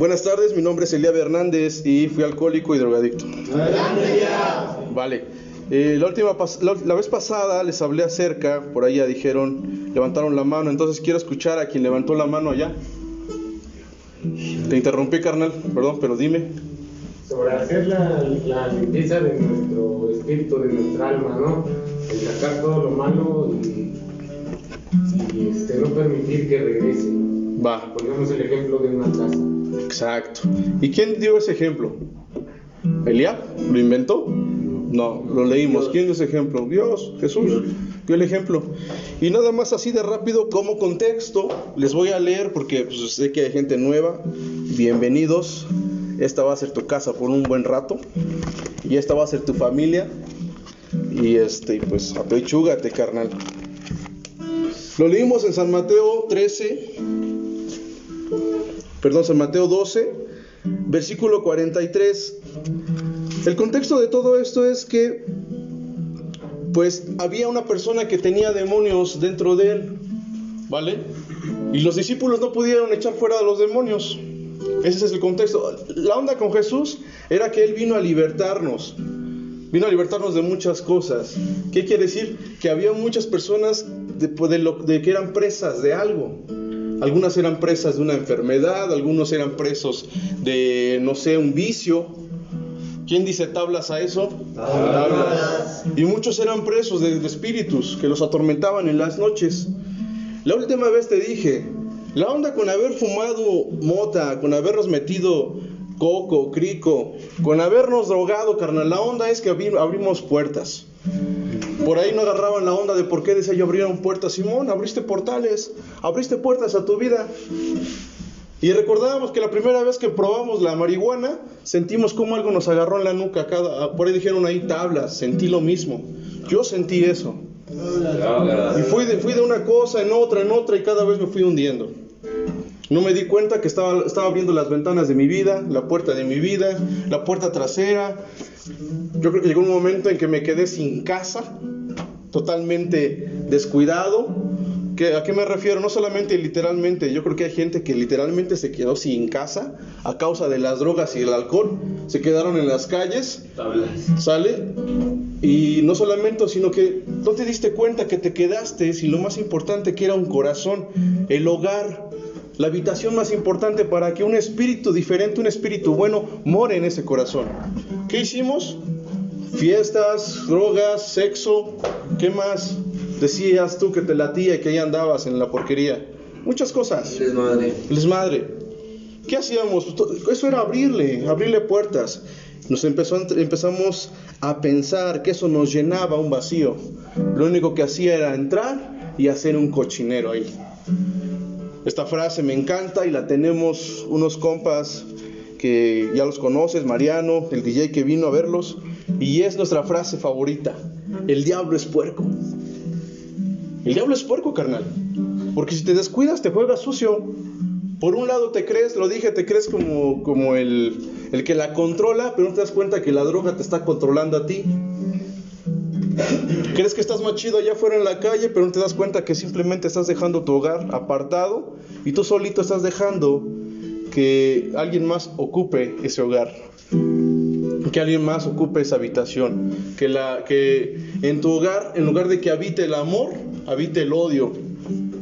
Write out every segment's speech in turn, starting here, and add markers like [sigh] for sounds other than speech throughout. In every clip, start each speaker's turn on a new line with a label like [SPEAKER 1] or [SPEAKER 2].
[SPEAKER 1] Buenas tardes, mi nombre es Elia Hernández y fui alcohólico y drogadicto. Vale. Eh, la, última la, la, vez pasada les hablé acerca, por ya dijeron, levantaron la mano, entonces quiero escuchar a quien levantó la mano allá. Te interrumpí, carnal, perdón, pero dime.
[SPEAKER 2] Sobre hacer la, la limpieza de nuestro espíritu, de nuestra alma, ¿no? El sacar todo lo malo y, y este, no permitir que regrese.
[SPEAKER 1] Va.
[SPEAKER 2] Ponemos el ejemplo de una casa.
[SPEAKER 1] Exacto. ¿Y quién dio ese ejemplo? ¿Eliab? ¿Lo inventó? No, lo leímos. ¿Quién dio ese ejemplo? Dios, Jesús dio el ejemplo. Y nada más así de rápido como contexto, les voy a leer porque pues, sé que hay gente nueva. Bienvenidos. Esta va a ser tu casa por un buen rato. Y esta va a ser tu familia. Y este, pues apechúgate, carnal. Lo leímos en San Mateo 13, perdón, San Mateo 12, versículo 43. El contexto de todo esto es que, pues, había una persona que tenía demonios dentro de él, ¿vale? Y los discípulos no pudieron echar fuera a los demonios. Ese es el contexto. La onda con Jesús era que Él vino a libertarnos. Vino a libertarnos de muchas cosas. ¿Qué quiere decir? Que había muchas personas de, de, lo, de que eran presas de algo. Algunas eran presas de una enfermedad, algunos eran presos de, no sé, un vicio. ¿Quién dice tablas a eso? Tablas. Y muchos eran presos de, de espíritus que los atormentaban en las noches. La última vez te dije, la onda con haber fumado mota, con habernos metido coco, crico, con habernos drogado, carnal, la onda es que abrimos puertas. Por ahí no agarraban la onda de por qué decía yo abrieron puertas. Simón, abriste portales, abriste puertas a tu vida. Y recordábamos que la primera vez que probamos la marihuana, sentimos como algo nos agarró en la nuca. Cada, por ahí dijeron ahí tablas, sentí lo mismo. Yo sentí eso. Y fui de, fui de una cosa en otra, en otra, y cada vez me fui hundiendo. No me di cuenta que estaba, estaba abriendo las ventanas de mi vida, la puerta de mi vida, la puerta trasera. Yo creo que llegó un momento en que me quedé sin casa, totalmente descuidado. ¿Qué, ¿A qué me refiero? No solamente literalmente, yo creo que hay gente que literalmente se quedó sin casa a causa de las drogas y el alcohol. Se quedaron en las calles, ¿sale? Y no solamente, sino que no te diste cuenta que te quedaste y lo más importante que era un corazón, el hogar, la habitación más importante para que un espíritu diferente, un espíritu bueno, more en ese corazón. ¿Qué hicimos? Fiestas, drogas, sexo, ¿qué más? Decías tú que te latía y que ahí andabas en la porquería. Muchas cosas.
[SPEAKER 3] Les madre.
[SPEAKER 1] Les madre. ¿Qué hacíamos? Eso era abrirle, abrirle puertas. Nos empezó, empezamos a pensar que eso nos llenaba un vacío. Lo único que hacía era entrar y hacer un cochinero ahí. Esta frase me encanta y la tenemos unos compas que ya los conoces, Mariano, el DJ que vino a verlos, y es nuestra frase favorita. El diablo es puerco. El diablo es puerco, carnal. Porque si te descuidas, te juegas sucio. Por un lado te crees, lo dije, te crees como, como el, el que la controla, pero no te das cuenta que la droga te está controlando a ti. Crees que estás más chido allá afuera en la calle, pero no te das cuenta que simplemente estás dejando tu hogar apartado y tú solito estás dejando que alguien más ocupe ese hogar. Que alguien más ocupe esa habitación. Que, que en tu hogar, en lugar de que habite el amor, habite el odio.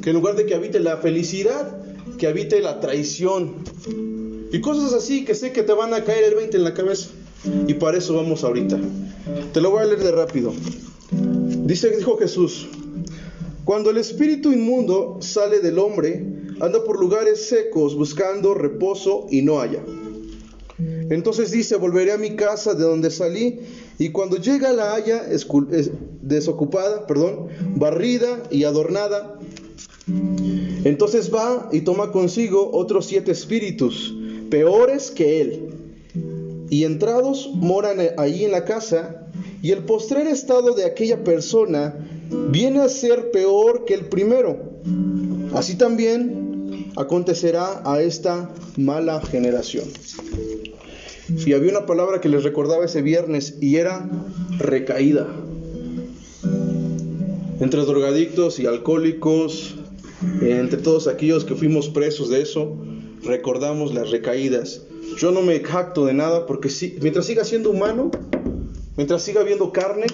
[SPEAKER 1] Que en lugar de que habite la felicidad, que habite la traición. Y cosas así que sé que te van a caer el 20 en la cabeza. Y para eso vamos ahorita. Te lo voy a leer de rápido. Dice, dijo Jesús, cuando el espíritu inmundo sale del hombre, anda por lugares secos buscando reposo y no haya. Entonces dice, volveré a mi casa de donde salí, y cuando llega la haya desocupada, perdón, barrida y adornada, entonces va y toma consigo otros siete espíritus, peores que él, y entrados moran allí en la casa, y el postrer estado de aquella persona viene a ser peor que el primero. Así también acontecerá a esta mala generación. Y había una palabra que les recordaba ese viernes y era recaída. Entre drogadictos y alcohólicos, entre todos aquellos que fuimos presos de eso, recordamos las recaídas. Yo no me jacto de nada porque si, mientras siga siendo humano, mientras siga habiendo carne,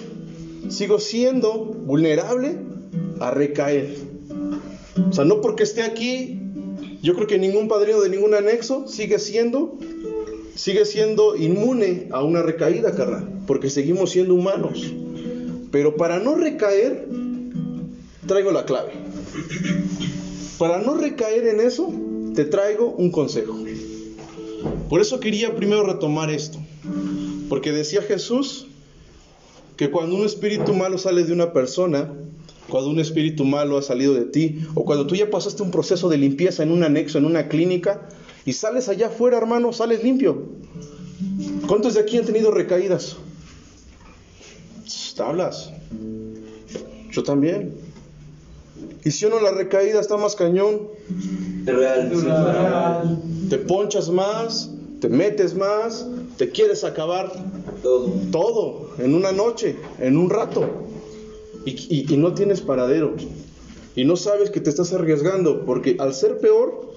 [SPEAKER 1] sigo siendo vulnerable a recaer. O sea, no porque esté aquí, yo creo que ningún padrino de ningún anexo sigue siendo sigue siendo inmune a una recaída, carnal, porque seguimos siendo humanos. Pero para no recaer, traigo la clave. Para no recaer en eso, te traigo un consejo. Por eso quería primero retomar esto. Porque decía Jesús que cuando un espíritu malo sale de una persona, cuando un espíritu malo ha salido de ti, o cuando tú ya pasaste un proceso de limpieza en un anexo, en una clínica, y sales allá afuera, hermano, sales limpio. ¿Cuántos de aquí han tenido recaídas? Hablas. Yo también. Y si uno la recaída está más cañón.
[SPEAKER 3] Real.
[SPEAKER 1] Te ponchas más, te metes más, te quieres acabar
[SPEAKER 3] Todo.
[SPEAKER 1] todo en una noche, en un rato. Y, no tienes paradero. Y no sabes que te estás arriesgando, porque al ser peor,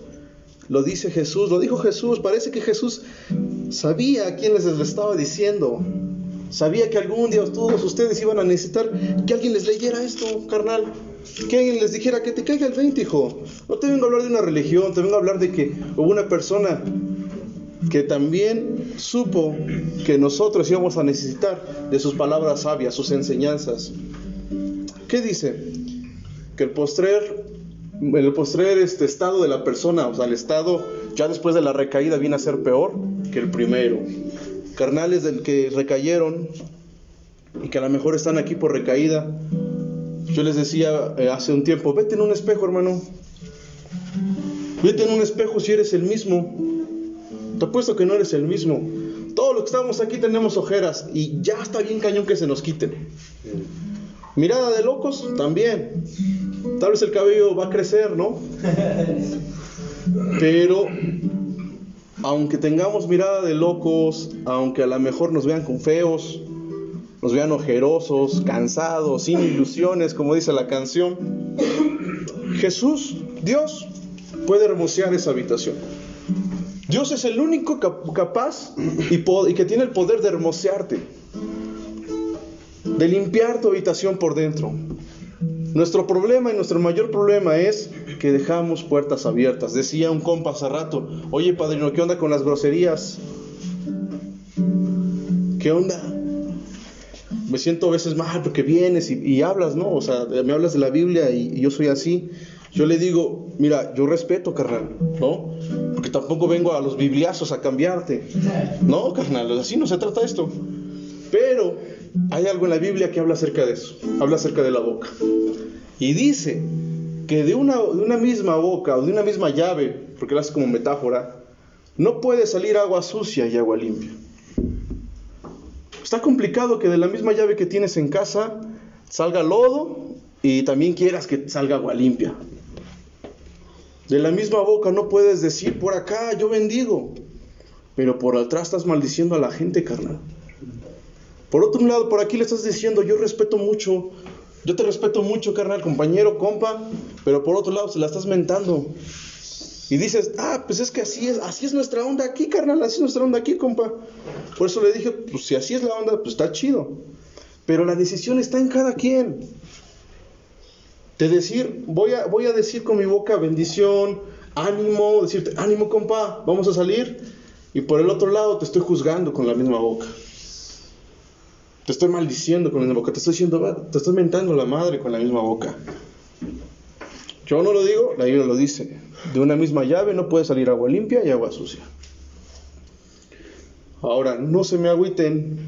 [SPEAKER 1] lo dice Jesús, lo dijo Jesús, parece que Jesús sabía a quién les le estaba diciendo. Sabía que algún día todos ustedes iban a necesitar que alguien les leyera esto, carnal. Que alguien les dijera que te caiga el 20, hijo. No te vengo a hablar de una religión, te vengo a hablar de que hubo una persona que también supo que nosotros íbamos a necesitar de sus palabras sabias, sus enseñanzas. ¿Qué dice? Que el postrer, el postrer este estado de la persona, o sea, el estado ya después de la recaída viene a ser peor que el primero. Carnales del que recayeron y que a lo mejor están aquí por recaída. Yo les decía eh, hace un tiempo, vete en un espejo, hermano. Vete en un espejo si eres el mismo. Te apuesto que no eres el mismo. Todos los que estamos aquí tenemos ojeras y ya está bien cañón que se nos quiten. Mirada de locos, también. Tal vez el cabello va a crecer, ¿no? Pero aunque tengamos mirada de locos, aunque a lo mejor nos vean con feos, nos vean ojerosos, cansados, sin ilusiones, como dice la canción, Jesús, Dios, puede hermosear esa habitación. Dios es el único cap- capaz y, que tiene el poder de hermosearte, de limpiar tu habitación por dentro. Nuestro problema y nuestro mayor problema es que dejamos puertas abiertas. Decía un compa hace rato, oye padrino, ¿qué onda con las groserías? ¿Qué onda? Me siento a veces mal porque vienes y, y hablas, ¿no? O sea, me hablas de la Biblia y, y yo soy así. Yo le digo, mira, yo respeto, carnal, ¿no? Porque tampoco vengo a los bibliazos a cambiarte. No, carnal, así no se trata esto. Pero hay algo en la Biblia que habla acerca de eso, habla acerca de la boca. Y dice que de una, de una misma boca o de una misma llave, porque lo hace como metáfora, no puede salir agua sucia y agua limpia. Está complicado que de la misma llave que tienes en casa salga lodo y también quieras que salga agua limpia. De la misma boca no puedes decir por acá yo bendigo, pero por atrás estás maldiciendo a la gente, carnal. Por otro lado, por aquí le estás diciendo yo respeto mucho, yo te respeto mucho, carnal, compañero, compa, pero por otro lado se la estás mentando. Y dices, ah, pues es que así es, así es nuestra onda aquí, carnal, así es nuestra onda aquí, compa. Por eso le dije, pues si así es la onda, pues está chido. Pero la decisión está en cada quien. De decir, voy a, voy a decir con mi boca bendición, ánimo, decirte, ánimo, compa, vamos a salir. Y por el otro lado te estoy juzgando con la misma boca. Te estoy maldiciendo con la misma boca, te estoy diciendo, te estoy mentando la madre con la misma boca. Yo no lo digo, la Biblia lo dice. De una misma llave no puede salir agua limpia y agua sucia. Ahora, no se me agüiten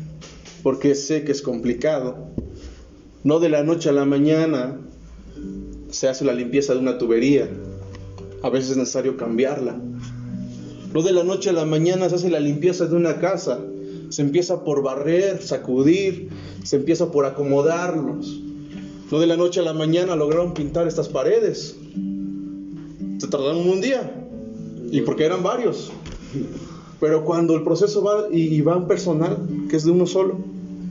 [SPEAKER 1] porque sé que es complicado. No de la noche a la mañana se hace la limpieza de una tubería. A veces es necesario cambiarla. No de la noche a la mañana se hace la limpieza de una casa. Se empieza por barrer, sacudir, se empieza por acomodarlos. No de la noche a la mañana lograron pintar estas paredes. Se tardaron un día. Y porque eran varios. Pero cuando el proceso va y, va un personal, que es de uno solo,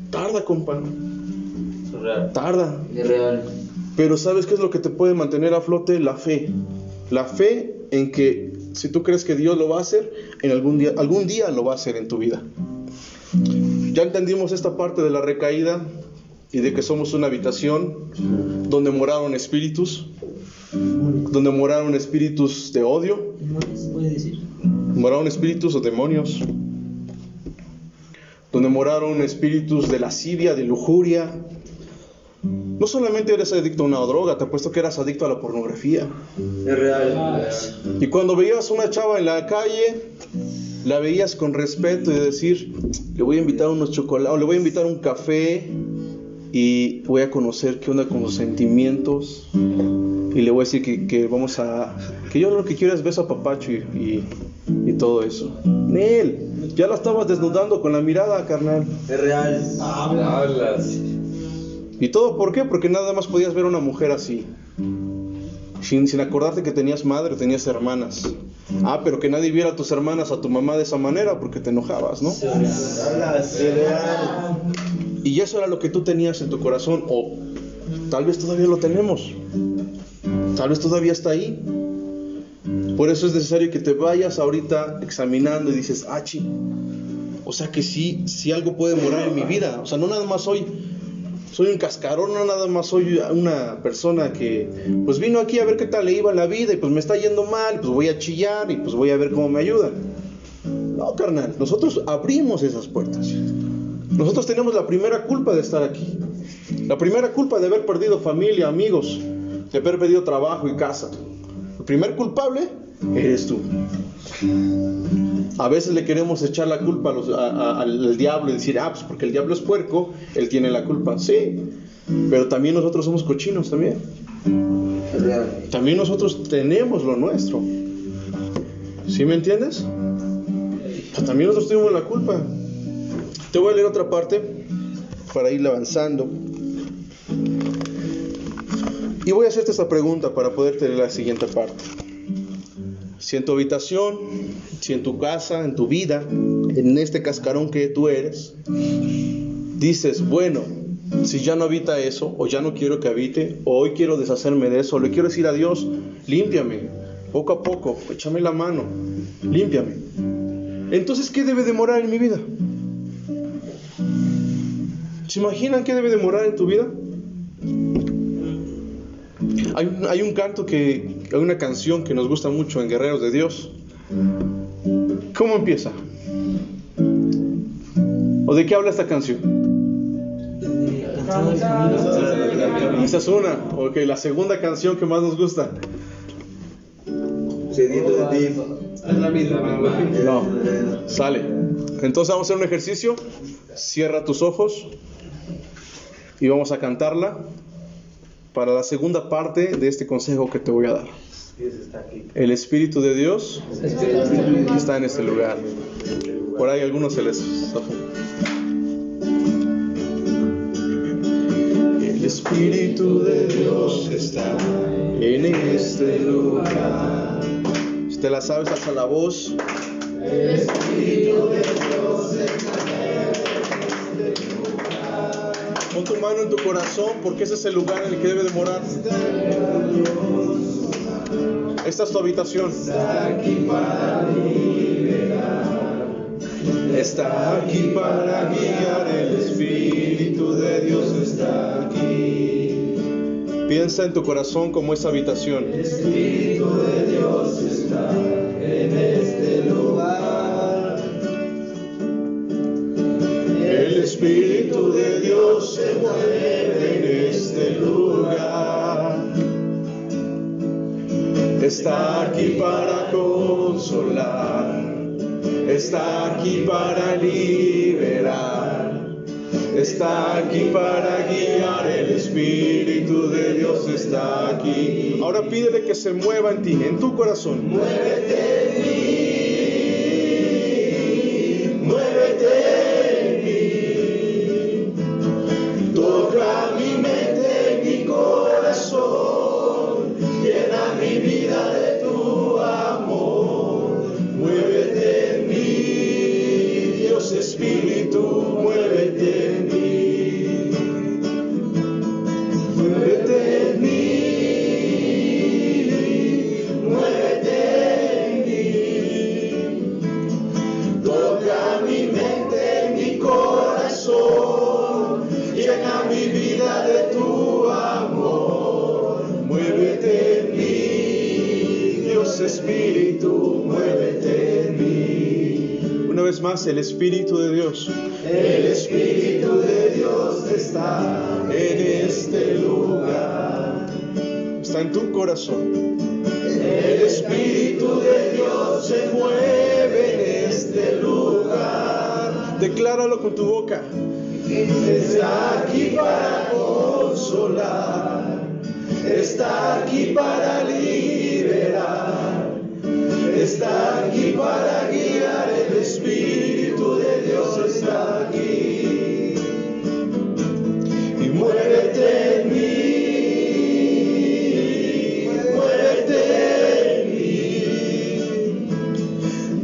[SPEAKER 1] tarda, compa.
[SPEAKER 3] Real.
[SPEAKER 1] Tarda.
[SPEAKER 3] Irreal.
[SPEAKER 1] Pero ¿sabes qué es lo que te puede mantener a flote? La fe. La fe en que si tú crees que Dios lo va a hacer, en algún día, algún día lo va a hacer en tu vida. Ya entendimos esta parte de la recaída y de que somos una habitación donde moraron espíritus, donde moraron espíritus de odio, moraron espíritus o demonios, donde moraron espíritus de lascivia, de lujuria. No solamente eres adicto a una droga, te apuesto que eras adicto a la pornografía.
[SPEAKER 3] Es real.
[SPEAKER 1] Y cuando veías a una chava en la calle, la veías con respeto y decir, le voy a invitar unos chocolates, le voy a invitar un café y voy a conocer qué onda con los sentimientos. Y le voy a decir que, que vamos a, que yo lo que quiero es beso a papacho y, y, y todo eso. Nel, ya la estabas desnudando con la mirada, carnal.
[SPEAKER 3] Es real. Hablas.
[SPEAKER 1] ¿Y todo por qué? Porque nada más podías ver una mujer así. Sin, sin acordarte que tenías madre, tenías hermanas. Ah, pero que nadie viera a tus hermanas, a tu mamá de esa manera, porque te enojabas, ¿no? Y eso era lo que tú tenías en tu corazón, o tal vez todavía lo tenemos. Tal vez todavía está ahí. Por eso es necesario que te vayas ahorita examinando y dices, ah, chi, o sea que sí, sí algo puede morar en mi vida. O sea, no nada más soy, soy un cascarón, no nada más soy una persona que pues vino aquí a ver qué tal le iba la vida y pues me está yendo mal, pues voy a chillar y pues voy a ver cómo me ayudan. No, carnal, nosotros abrimos esas puertas. Nosotros tenemos la primera culpa de estar aquí. La primera culpa de haber perdido familia, amigos, de haber perdido trabajo y casa. El primer culpable eres tú. A veces le queremos echar la culpa a los- a- a- al diablo y decir, ah, pues porque el diablo es puerco, él tiene la culpa. Sí, pero también nosotros somos cochinos también. También nosotros tenemos lo nuestro. ¿Sí me entiendes? Pues también nosotros tuvimos la culpa. Te voy a leer otra parte para ir avanzando. Y voy a hacerte esta pregunta para poder tener la siguiente parte. Si en tu habitación, si en tu casa, en tu vida, en este cascarón que tú eres, dices, bueno, si ya no habita eso, o ya no quiero que habite, o hoy quiero deshacerme de eso, le quiero decir a Dios, límpiame, poco a poco, échame la mano, límpiame. Entonces, ¿qué debe demorar en mi vida? ¿Se imaginan qué debe demorar en tu vida? Hay hay un canto que, hay una canción que nos gusta mucho en Guerreros de Dios. ¿Cómo empieza? ¿O de qué habla esta canción? Esa es una. Ok, la segunda canción que más nos gusta. No, sale. Entonces vamos a hacer un ejercicio. Cierra tus ojos y vamos a cantarla para la segunda parte de este consejo que te voy a dar.
[SPEAKER 3] Dios.
[SPEAKER 1] El Espíritu de Dios está en este lugar. Por ahí algunos se les. El Espíritu de Dios está en este lugar. Si te la sabes, hasta la voz. Pon tu mano en tu corazón porque ese es el lugar en el que debe de morar. Esta es tu habitación. Está aquí para guiar, el Espíritu de Dios está aquí. Piensa en tu corazón como esa habitación. El Espíritu de Dios está en este lugar. El Espíritu de se mueve en este lugar. Está aquí para consolar, está aquí para liberar, está aquí para guiar, el Espíritu de Dios está aquí. Ahora pídele que se mueva en ti, en tu corazón. Muévete vez más, el Espíritu de Dios.
[SPEAKER 3] El Espíritu de Dios está en este lugar.
[SPEAKER 1] Está en tu corazón.
[SPEAKER 3] El Espíritu de Dios se mueve en este lugar.
[SPEAKER 1] Decláralo con tu boca.
[SPEAKER 3] Está aquí para consolar. Está aquí para liberar. Espíritu de Dios está aquí. Y muévete en mí. Muévete en mí.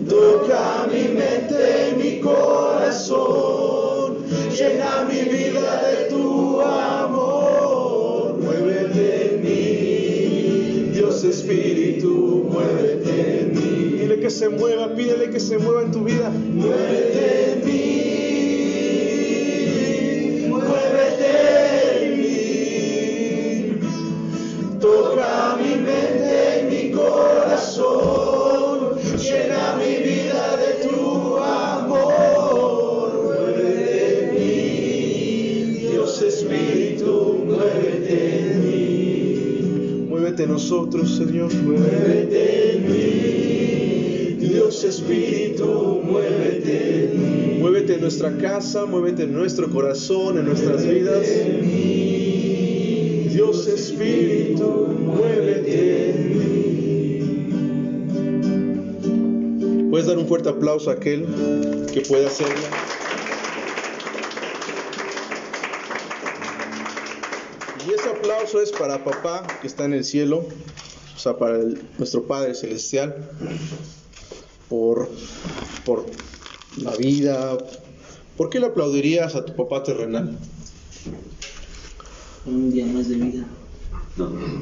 [SPEAKER 3] Toca mi mente, mi corazón, llena mi vida de tu amor. Muévete en mí, Dios Espíritu, muévete en mí.
[SPEAKER 1] Dile que se mueva, pídele que se mueva en tu vida. Señor.
[SPEAKER 3] Muévete en mí, Dios Espíritu, muévete en mí.
[SPEAKER 1] Muévete en nuestra casa, muévete en nuestro corazón, en nuestras vidas. Dios Espíritu, muévete en mí. Puedes dar un fuerte aplauso a aquel que pueda hacerlo. Y ese aplauso es para papá que está en el cielo, o sea, para el- nuestro Padre Celestial, por, por la vida. ¿Por qué le aplaudirías a tu papá terrenal?
[SPEAKER 4] Un día más de vida.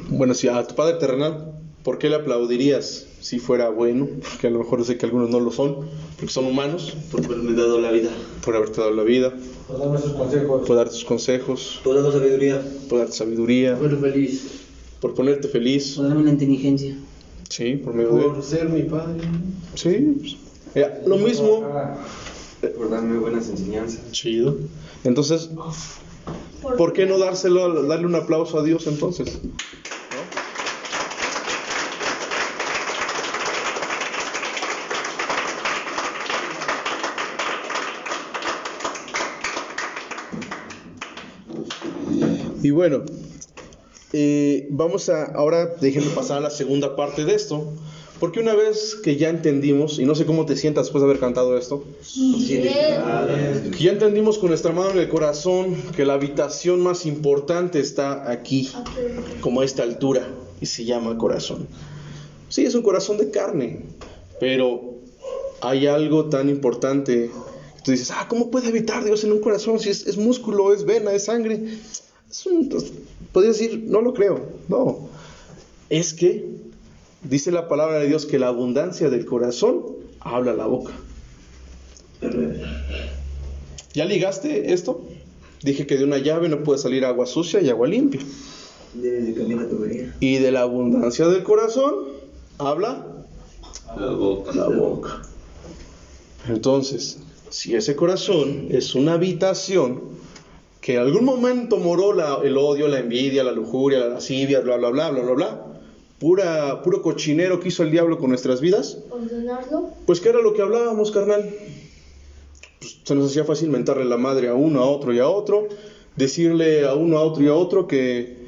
[SPEAKER 1] Bueno, si a tu padre terrenal, ¿por qué le aplaudirías si fuera bueno? Que a lo mejor sé que algunos no lo son, porque son humanos,
[SPEAKER 5] por haberme dado la vida,
[SPEAKER 1] por haberte dado la vida,
[SPEAKER 2] Por darme sus consejos.
[SPEAKER 1] por darte tus consejos,
[SPEAKER 5] por darme sabiduría,
[SPEAKER 1] por darte sabiduría,
[SPEAKER 4] Fuera feliz.
[SPEAKER 1] Por ponerte feliz,
[SPEAKER 4] Por darme la inteligencia.
[SPEAKER 1] sí, por medio de
[SPEAKER 3] Por ser mi padre.
[SPEAKER 1] Sí, pues, mira, lo mismo,
[SPEAKER 5] por darme buenas enseñanzas.
[SPEAKER 1] chido. Entonces, ¿por qué no dárselo, darle un aplauso a Dios entonces? ¿No? Y bueno, eh, vamos a ahora déjenme pasar a la segunda parte de esto, porque una vez que ya entendimos, y no sé cómo te sientas después de haber cantado esto, ya entendimos con nuestra mano en el corazón que la habitación más importante está aquí, como a esta altura, y se llama corazón. Sí, es un corazón de carne, pero hay algo tan importante. Tú dices, ah, ¿cómo puede habitar Dios en un corazón si es, es músculo, es vena, es sangre? Es un, podrías decir, no lo creo. No, es que dice la palabra de Dios que la abundancia del corazón habla la boca. ¿Ya ligaste esto? Dije que de una llave no puede salir agua sucia y agua limpia. Y de la abundancia del corazón habla
[SPEAKER 5] La boca.
[SPEAKER 1] la boca. Entonces, si ese corazón es una habitación que en algún momento moró la- el odio, la envidia, la lujuria, la lascivia, bla, bla, bla, bla, bla, bla, pura, puro cochinero que hizo el diablo con nuestras vidas,
[SPEAKER 6] ordenarlo.
[SPEAKER 1] pues ¿qué era lo que hablábamos, carnal? Pues, se nos hacía fácil mentarle la madre a uno, a otro y a otro, decirle a uno, a otro y a otro que,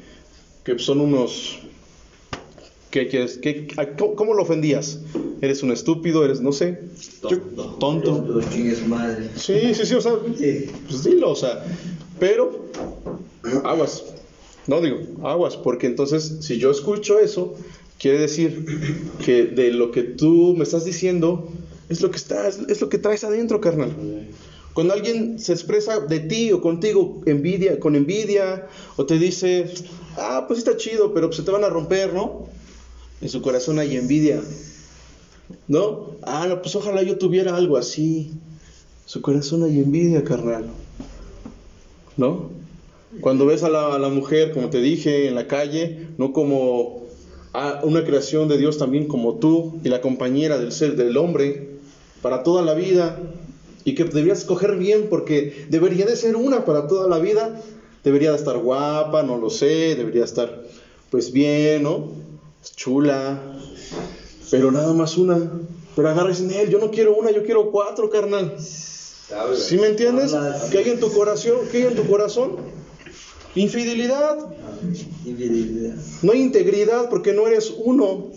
[SPEAKER 1] que son unos... ¿Qué quieres? ¿Qué- a- cómo, cómo lo ofendías? ¿Eres un estúpido? ¿Eres, no sé, yo- tonto?
[SPEAKER 5] Su madre.
[SPEAKER 1] Sí, sí, sí, o sea,
[SPEAKER 5] Sí.
[SPEAKER 1] pues dilo, o sea, pero aguas, no digo, aguas, porque entonces si yo escucho eso, quiere decir que de lo que tú me estás diciendo es lo que estás, es lo que traes adentro, carnal. Cuando alguien se expresa de ti o contigo envidia, con envidia, o te dice, ah, pues está chido, pero se te van a romper, ¿no? En su corazón hay envidia, ¿no? Ah, no, pues ojalá yo tuviera algo así. Su corazón hay envidia, carnal. ¿No? Cuando ves a la, mujer, como te dije, en la calle, no como a una creación de Dios también como tú y la compañera del ser del hombre para toda la vida, y que deberías escoger bien porque debería de ser una para toda la vida. Debería de estar guapa, no lo sé, debería estar pues bien, ¿no? Chula, pero nada más una. Pero agarras en él, yo no quiero una, yo quiero cuatro, carnal. ¿Sí me entiendes? ¿Qué hay en tu corazón? ¿Qué hay en tu corazón? Infidelidad. No hay integridad porque no eres uno.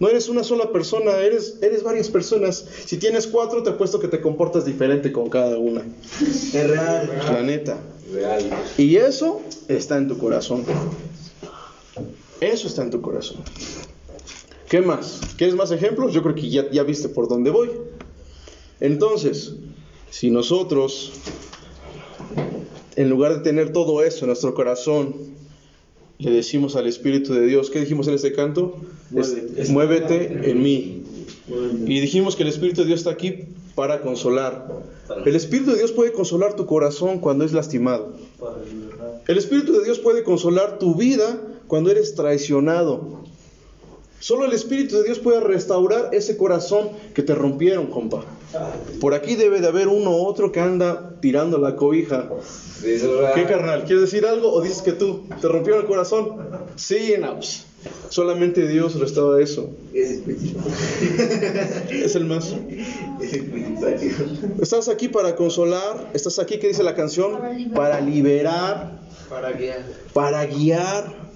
[SPEAKER 1] No eres una sola persona, eres, eres varias personas. Si tienes cuatro, te apuesto que te comportas diferente con cada una.
[SPEAKER 5] Es real.
[SPEAKER 1] La neta.
[SPEAKER 2] Real.
[SPEAKER 1] Y eso está en tu corazón. Eso está en tu corazón. ¿Qué más? ¿Quieres más ejemplos? Yo creo que ya, ya viste por dónde voy. Entonces, si nosotros, en lugar de tener todo eso en nuestro corazón, le decimos al Espíritu de Dios, ¿qué dijimos en este canto? Es- muévete en mí. Y dijimos que el Espíritu de Dios está aquí para consolar. El Espíritu de Dios puede consolar tu corazón cuando es lastimado. El Espíritu de Dios puede consolar tu vida cuando eres traicionado. Solo el Espíritu de Dios puede restaurar ese corazón que te rompieron, compa. Por aquí debe de haber uno u otro que anda tirando la cobija. ¿Qué carnal? ¿Quieres decir algo o dices que tú te rompieron el corazón? Sí, no, pues, solamente Dios restaura eso.
[SPEAKER 5] Es
[SPEAKER 1] el más. Estás aquí para consolar, estás aquí, ¿qué dice la canción? Para liberar,
[SPEAKER 5] Para guiar.
[SPEAKER 1] para guiar.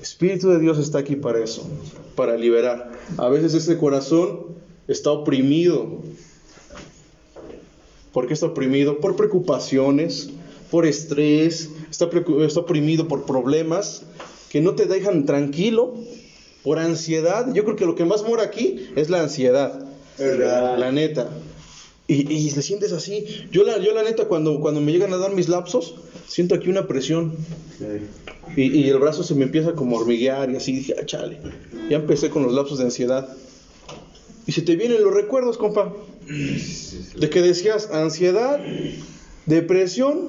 [SPEAKER 1] Espíritu de Dios está aquí para eso, para liberar. A veces ese corazón está oprimido. ¿Por qué está oprimido? Por preocupaciones, por estrés, está, oprimido por problemas que no te dejan tranquilo, por ansiedad. Yo creo que lo que más mora aquí es la ansiedad. La neta. Y, y te sientes así. Yo la, yo la neta, cuando, cuando me llegan a dar mis lapsos, siento aquí una presión. Y, y el brazo se me empieza como a hormiguear y así dije, ah, chale. Ya empecé con los lapsos de ansiedad. Y se te vienen los recuerdos, compa. De que decías ansiedad, depresión,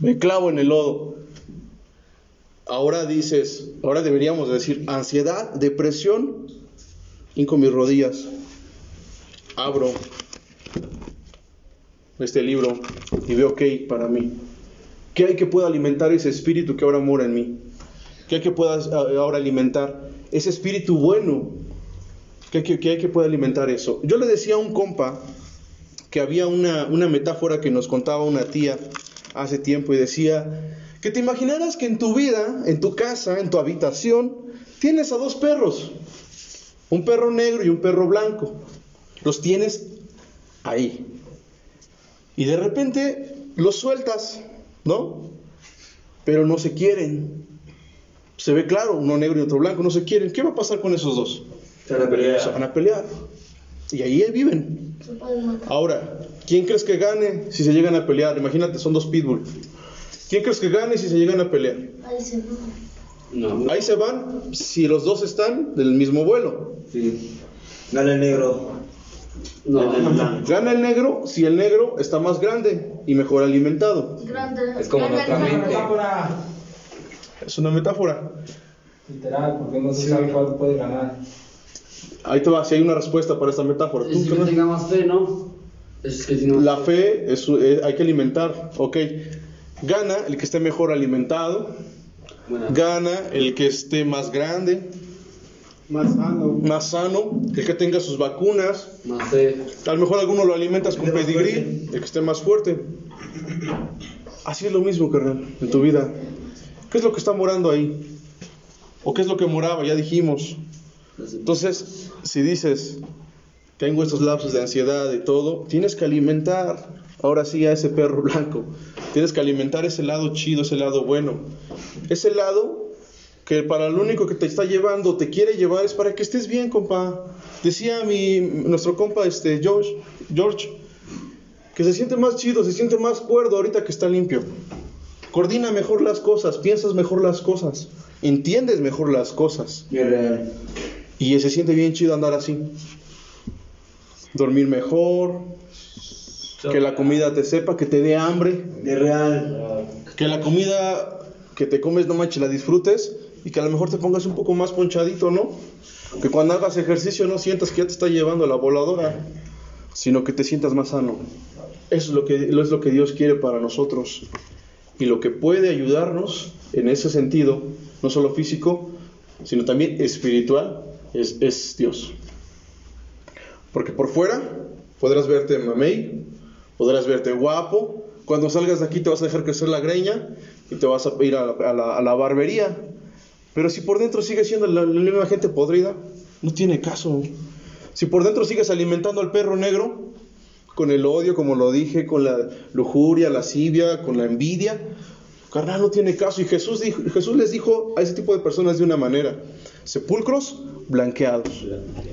[SPEAKER 1] me clavo en el lodo. Ahora dices, ahora deberíamos decir ansiedad, depresión, hinco mis rodillas, abro este libro y veo que hay para mí. ¿Qué hay que pueda alimentar ese espíritu que ahora mora en mí? ¿Qué hay que pueda ah, ahora alimentar ese espíritu bueno? ¿Qué hay que, hay que pueda alimentar eso? Yo le decía a un compa que había una, una metáfora que nos contaba una tía hace tiempo y decía que te imaginaras que en tu vida, en tu casa, en tu habitación, tienes a dos perros, un perro negro y un perro blanco. Los tienes ahí. Y de repente los sueltas, ¿no? Pero no se quieren. Se ve claro, uno negro y otro blanco, no se quieren. ¿Qué va a pasar con esos dos?
[SPEAKER 5] Se van a pelear.
[SPEAKER 1] Se van a pelear. Y ahí viven. Ahora, ¿quién crees que gane si se llegan a pelear? Imagínate, son dos pitbull. ¿Quién crees que gane si se llegan a pelear?
[SPEAKER 6] Ahí se va.
[SPEAKER 4] No.
[SPEAKER 1] Ahí se van si los dos están del mismo vuelo.
[SPEAKER 5] Sí. Gana el negro.
[SPEAKER 4] No.
[SPEAKER 1] Gana el negro si el negro está más grande y mejor alimentado.
[SPEAKER 6] Grande.
[SPEAKER 5] Es como nuestra mente.
[SPEAKER 7] metáfora
[SPEAKER 1] Es una metáfora.
[SPEAKER 7] literal, porque no se sabe cuál puede ganar.
[SPEAKER 1] Ahí te va, si hay una respuesta para esta metáfora.
[SPEAKER 4] Es
[SPEAKER 1] ¿Tú,
[SPEAKER 4] que tenga más fe, ¿no? Es que
[SPEAKER 1] La fe es, eh, hay que alimentar, ok. Gana el que esté mejor alimentado,
[SPEAKER 4] Buena.
[SPEAKER 1] gana el que esté más grande,
[SPEAKER 7] Más sano.
[SPEAKER 1] más sano, el que tenga sus vacunas.
[SPEAKER 4] Más fe.
[SPEAKER 1] A lo mejor alguno lo alimentas con pedigrí, el que esté más fuerte. Así es lo mismo, carnal, en tu vida. ¿Qué es lo que está morando ahí? ¿O qué es lo que moraba? Ya dijimos. Entonces, si dices, tengo estos lapsos de ansiedad y todo, tienes que alimentar, ahora sí, a ese perro blanco. Tienes que alimentar ese lado chido, ese lado bueno. Ese lado que para lo único que te está llevando, te quiere llevar, es para que estés bien, compa. Decía mi, nuestro compa, este, George, George, que se siente más chido, se siente más cuerdo ahorita que está limpio. Coordina mejor las cosas, piensas mejor las cosas, entiendes mejor las cosas. Y se siente bien chido andar así. Dormir mejor, que la comida te sepa, que te dé hambre,
[SPEAKER 5] Es real.
[SPEAKER 1] que la comida que te comes no manches la disfrutes y que a lo mejor te pongas un poco más ponchadito, ¿no? Que cuando hagas ejercicio no sientas que ya te está llevando la voladora. sino que te sientas más sano. Eso es lo que, es lo que Dios quiere para nosotros. Y lo que puede ayudarnos en ese sentido, no solo físico, sino también espiritual, es, Dios. Porque por fuera podrás verte mamey, podrás verte guapo. Cuando salgas de aquí te vas a dejar crecer la greña y te vas a ir a la, barbería. Pero si por dentro sigues siendo la, misma gente podrida, no tiene caso. Si por dentro sigues alimentando al perro negro, con el odio, como lo dije, con la lujuria, la lascivia, con la envidia, carnal, no tiene caso. Y Jesús, Jesús les dijo a ese tipo de personas de una manera, sepulcros blanqueados,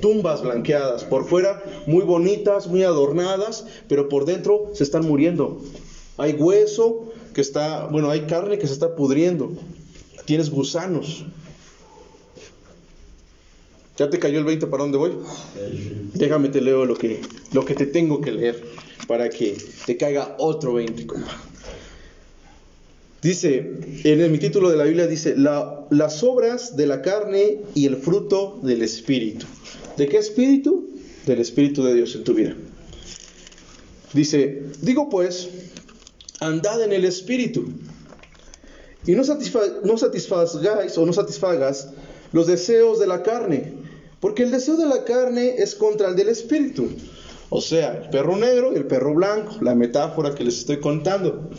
[SPEAKER 1] tumbas blanqueadas, por fuera muy bonitas, muy adornadas, pero por dentro se están muriendo. Hay hueso que está, bueno, hay carne que se está pudriendo. Tienes gusanos. ¿Ya te cayó el 20 para dónde voy? Déjame te leo lo que, lo que te tengo que leer para que te caiga otro 20, compa. Dice, en mi título de la Biblia dice, la- las obras de la carne y el fruto del Espíritu. ¿De qué Espíritu? Del Espíritu de Dios en tu vida. Dice, digo pues, andad en el Espíritu y no, satisfa- no satisfagáis o no satisfagas los deseos de la carne, porque el deseo de la carne es contra el del Espíritu. O sea, el perro negro y el perro blanco, la metáfora que les estoy contando.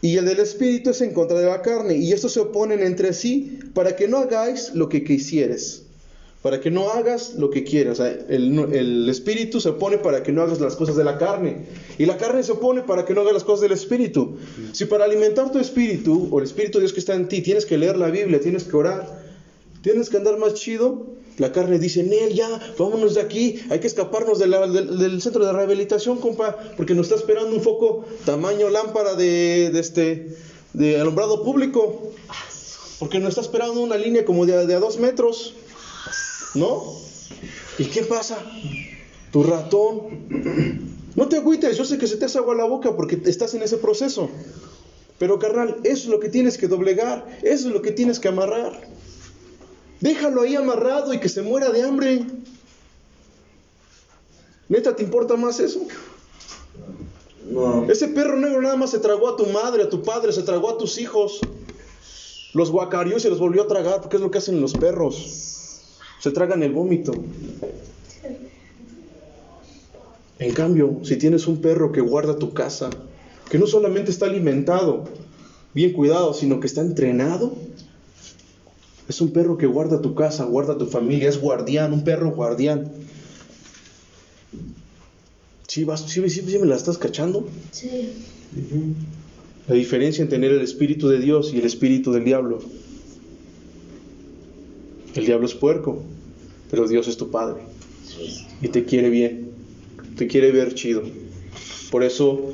[SPEAKER 1] Y el del espíritu es en contra de la carne, y estos se oponen entre sí para que no hagáis lo que quisieres. Para que no hagas lo que quieras. El, el espíritu se opone para que no hagas las cosas de la carne. Y la carne se opone para que no hagas las cosas del espíritu. Si para alimentar tu espíritu, o el espíritu de Dios que está en ti, tienes que leer la Biblia, tienes que orar, tienes que andar más chido, la carne dice, Nel, ya, vámonos de aquí, hay que escaparnos del, centro de rehabilitación, compa, porque nos está esperando un foco tamaño lámpara de, este, de alumbrado público, porque nos está esperando una línea como de, de a dos metros, ¿no? ¿Y qué pasa? Tu ratón. No te agüites, yo sé que se te hace agua la boca porque estás en ese proceso. Pero carnal, eso es lo que tienes que doblegar, eso es lo que tienes que amarrar. Déjalo ahí amarrado y que se muera de hambre. ¿Neta te importa más eso?
[SPEAKER 5] No.
[SPEAKER 1] Ese perro negro nada más se tragó a tu madre, a tu padre, se tragó a tus hijos. Los guacarió y se los volvió a tragar, porque es lo que hacen los perros. Se tragan el vómito. En cambio, si tienes un perro que guarda tu casa, que no solamente está alimentado, bien cuidado, sino que está entrenado, es un perro que guarda tu casa, guarda tu familia, es guardián, un perro guardián. ¿Sí, vas, sí, sí- sí me la estás cachando?
[SPEAKER 6] Sí.
[SPEAKER 1] La diferencia en tener el espíritu de Dios y el espíritu del diablo. El diablo es puerco, pero Dios es tu padre. Y te quiere bien, te quiere ver chido. Por eso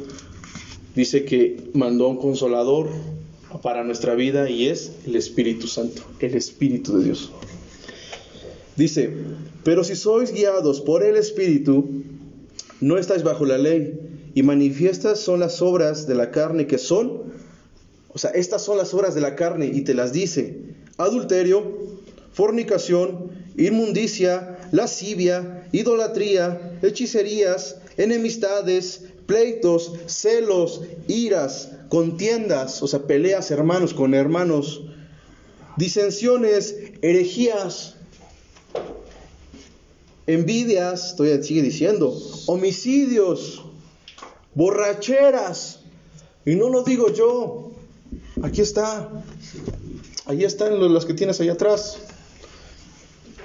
[SPEAKER 1] dice que mandó un consolador para nuestra vida y es el Espíritu Santo, el Espíritu de Dios. Dice, pero si sois guiados por el Espíritu, no estáis bajo la ley, y manifiestas son las obras de la carne que son, o sea, estas son las obras de la carne, y te las dice, adulterio, fornicación, inmundicia, lascivia, idolatría, hechicerías, enemistades, pleitos, celos, iras, contiendas, o sea, peleas hermanos con hermanos, disensiones, herejías, envidias, todavía sigue diciendo, homicidios, borracheras. Y no lo digo yo, aquí está, ahí están los- las que tienes allá atrás.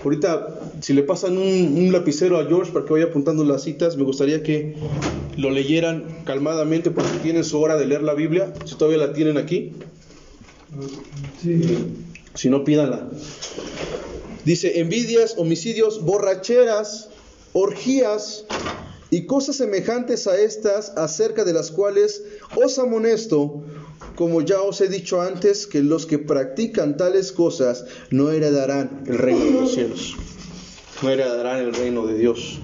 [SPEAKER 1] Ahorita, si le pasan un, un lapicero a George para que vaya apuntando las citas, me gustaría que lo leyeran calmadamente porque tienen su hora de leer la Biblia, si todavía la tienen aquí. Si no, pídanla. Dice, envidias, homicidios, borracheras, orgías y cosas semejantes a estas, acerca de las cuales os amonesto, como ya os he dicho antes, que los que practican tales cosas no heredarán el reino de los cielos. No heredarán el reino de Dios.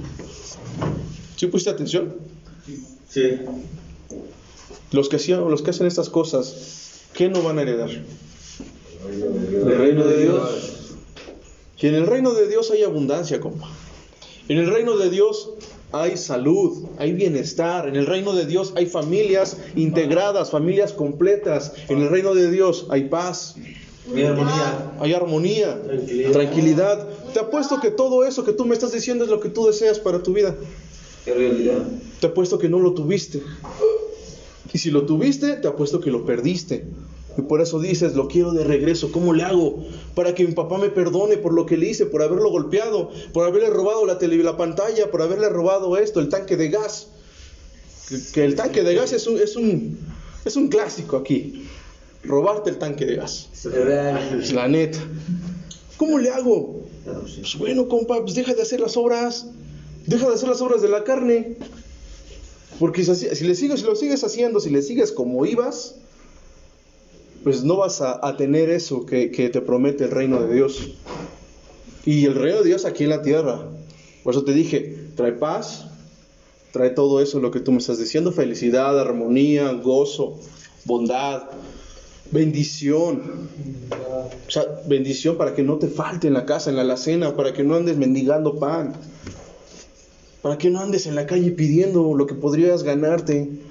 [SPEAKER 1] ¿Sí pusiste atención?
[SPEAKER 5] Sí.
[SPEAKER 1] Los que, hacían- los que hacen estas cosas, ¿qué no van a heredar?
[SPEAKER 5] El reino de Dios.
[SPEAKER 1] Y en el reino de Dios hay abundancia, compa. En el reino de Dios hay salud, hay bienestar. En el reino de Dios hay familias integradas, familias completas. En el reino de Dios hay paz,
[SPEAKER 5] armonía.
[SPEAKER 1] hay armonía,
[SPEAKER 4] Tranquilidad.
[SPEAKER 1] tranquilidad. Te apuesto que todo eso que tú me estás diciendo es lo que tú deseas para tu vida.
[SPEAKER 5] Es realidad.
[SPEAKER 1] Te apuesto que no lo tuviste. Y si lo tuviste, te apuesto que lo perdiste. Y por eso dices, lo quiero de regreso. ¿Cómo le hago? Para que mi papá me perdone por lo que le hice, por haberlo golpeado, por haberle robado la tele, la pantalla, por haberle robado esto, el tanque de gas. Que, que el tanque de gas es un, es un, es un clásico aquí. Robarte el tanque de gas. La neta. ¿Cómo le hago? Pues bueno, compa, pues deja de hacer las obras. Deja de hacer las obras de la carne. Porque si, si le sigues, si lo sigues haciendo, si le sigues como ibas, pues no vas a, tener eso que, que te promete el reino de Dios. Y el reino de Dios aquí en la tierra. Por eso te dije, trae paz, trae todo eso, lo que tú me estás diciendo, felicidad, armonía, gozo, bondad, bendición. O sea, bendición para que no te falte en la casa, en la alacena, para que no andes mendigando pan. Para que no andes en la calle pidiendo lo que podrías ganarte.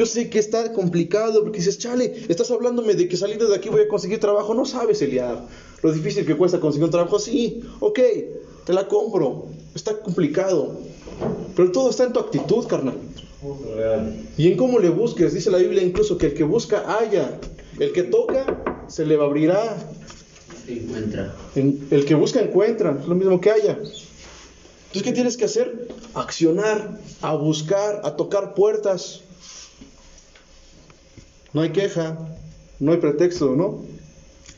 [SPEAKER 1] Yo sé que está complicado porque dices, chale, estás hablándome de que saliendo de aquí voy a conseguir trabajo. No sabes, Eliab, lo difícil que cuesta conseguir un trabajo. Sí, ok, te la compro. Está complicado. Pero todo está en tu actitud, carnal. Y en cómo le busques, dice la Biblia incluso que el que busca haya, el que toca se le abrirá,
[SPEAKER 4] Encuentra.
[SPEAKER 1] En- el que busca encuentra, es lo mismo que haya. Entonces, ¿qué tienes que hacer? Accionar, a buscar, a tocar puertas. No hay queja, no hay pretexto, ¿no?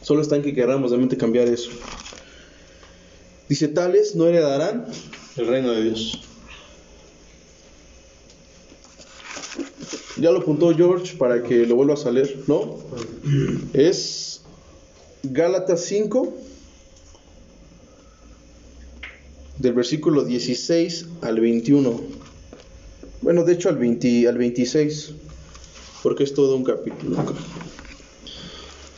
[SPEAKER 1] Solo está en que queramos realmente cambiar eso. Dice, tales no heredarán el reino de Dios. Ya lo apuntó George para que lo vuelva a leer, ¿no? Es Gálatas 5, del versículo 16 al 21. Bueno, de hecho al, 20 al 26, porque es todo un capítulo.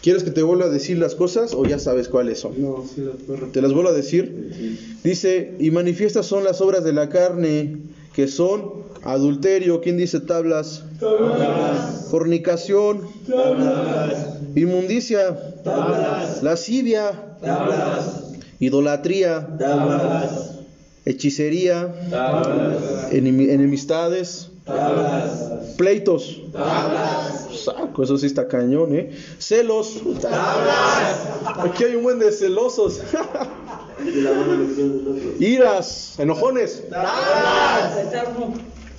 [SPEAKER 1] ¿Quieres que te vuelva a decir las cosas o ya sabes cuáles son?
[SPEAKER 7] No, sí, las puedo
[SPEAKER 1] Te las vuelvo a decir. Dice, y manifiestas son las obras de la carne, que son adulterio, ¿quién dice tablas? Fornicación, inmundicia, lascivia, idolatría, hechicería, enemi- enemistades, pleitos. Saco, eso sí está cañón, ¿eh? Celos. Aquí hay un buen de celosos. [laughs] Iras, enojones.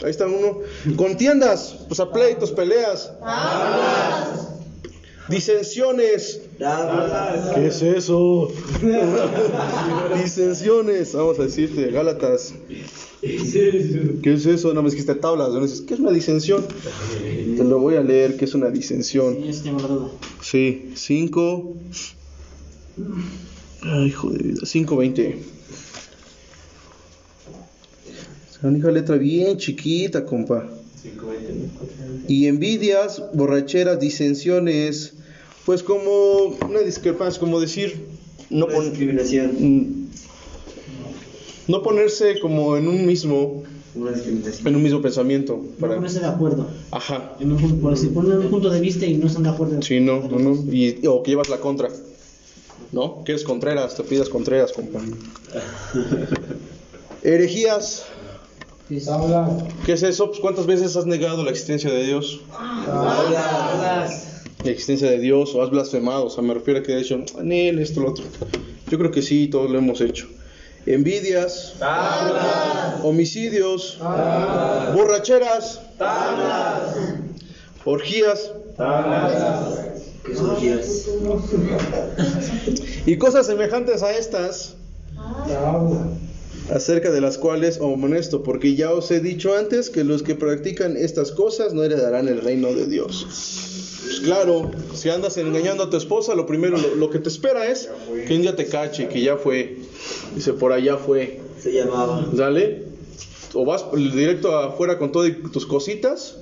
[SPEAKER 1] Ahí está uno. Contiendas, pues a pleitos, peleas. Disensiones. ¿Qué es eso? Disensiones. Vamos a decirte, Gálatas. ¿Qué es eso? No me dijiste tablas. ¿no? Dices, ¿Qué es una disensión? Te lo voy a leer. ¿Qué es una disensión?
[SPEAKER 4] Sí, tengo la duda.
[SPEAKER 1] Sí, 5. Ay, hijo de vida. 5.20. Es una hija letra bien chiquita, compa. Y envidias, borracheras, disensiones. Pues como una discrepancia, como decir. No, pon-
[SPEAKER 5] discriminación.
[SPEAKER 1] Mm. no ponerse como en un mismo en un mismo pensamiento
[SPEAKER 6] No ponerse de acuerdo.
[SPEAKER 1] ajá
[SPEAKER 6] En un punto, por decir, ponen un punto de vista y no están de acuerdo.
[SPEAKER 1] Sí, no, no, no. Y, o que llevas la contra. ¿No? Que eres Contreras, te pidas Contreras, compa. [laughs] Herejías.
[SPEAKER 7] Habla.
[SPEAKER 1] ¿Qué es eso? Pues, ¿Cuántas veces has negado la existencia de Dios? La existencia de Dios, o has blasfemado. O sea, me refiero a que has dicho, Nel, esto, lo otro. Yo creo que sí, todos lo hemos hecho. Envidias. Homicidios. Borracheras. Orgías.
[SPEAKER 5] ¿Qué son orgías?
[SPEAKER 1] Y cosas semejantes a estas. Acerca de las cuales os honesto, porque ya os he dicho antes que los que practican estas cosas no heredarán el reino de Dios. Pues claro, si andas engañando a tu esposa, lo primero, lo, lo que te espera es que un día te cache, que ya fue. Dice, por allá fue.
[SPEAKER 5] Se llamaba.
[SPEAKER 1] Dale. O vas directo afuera con todas tus cositas.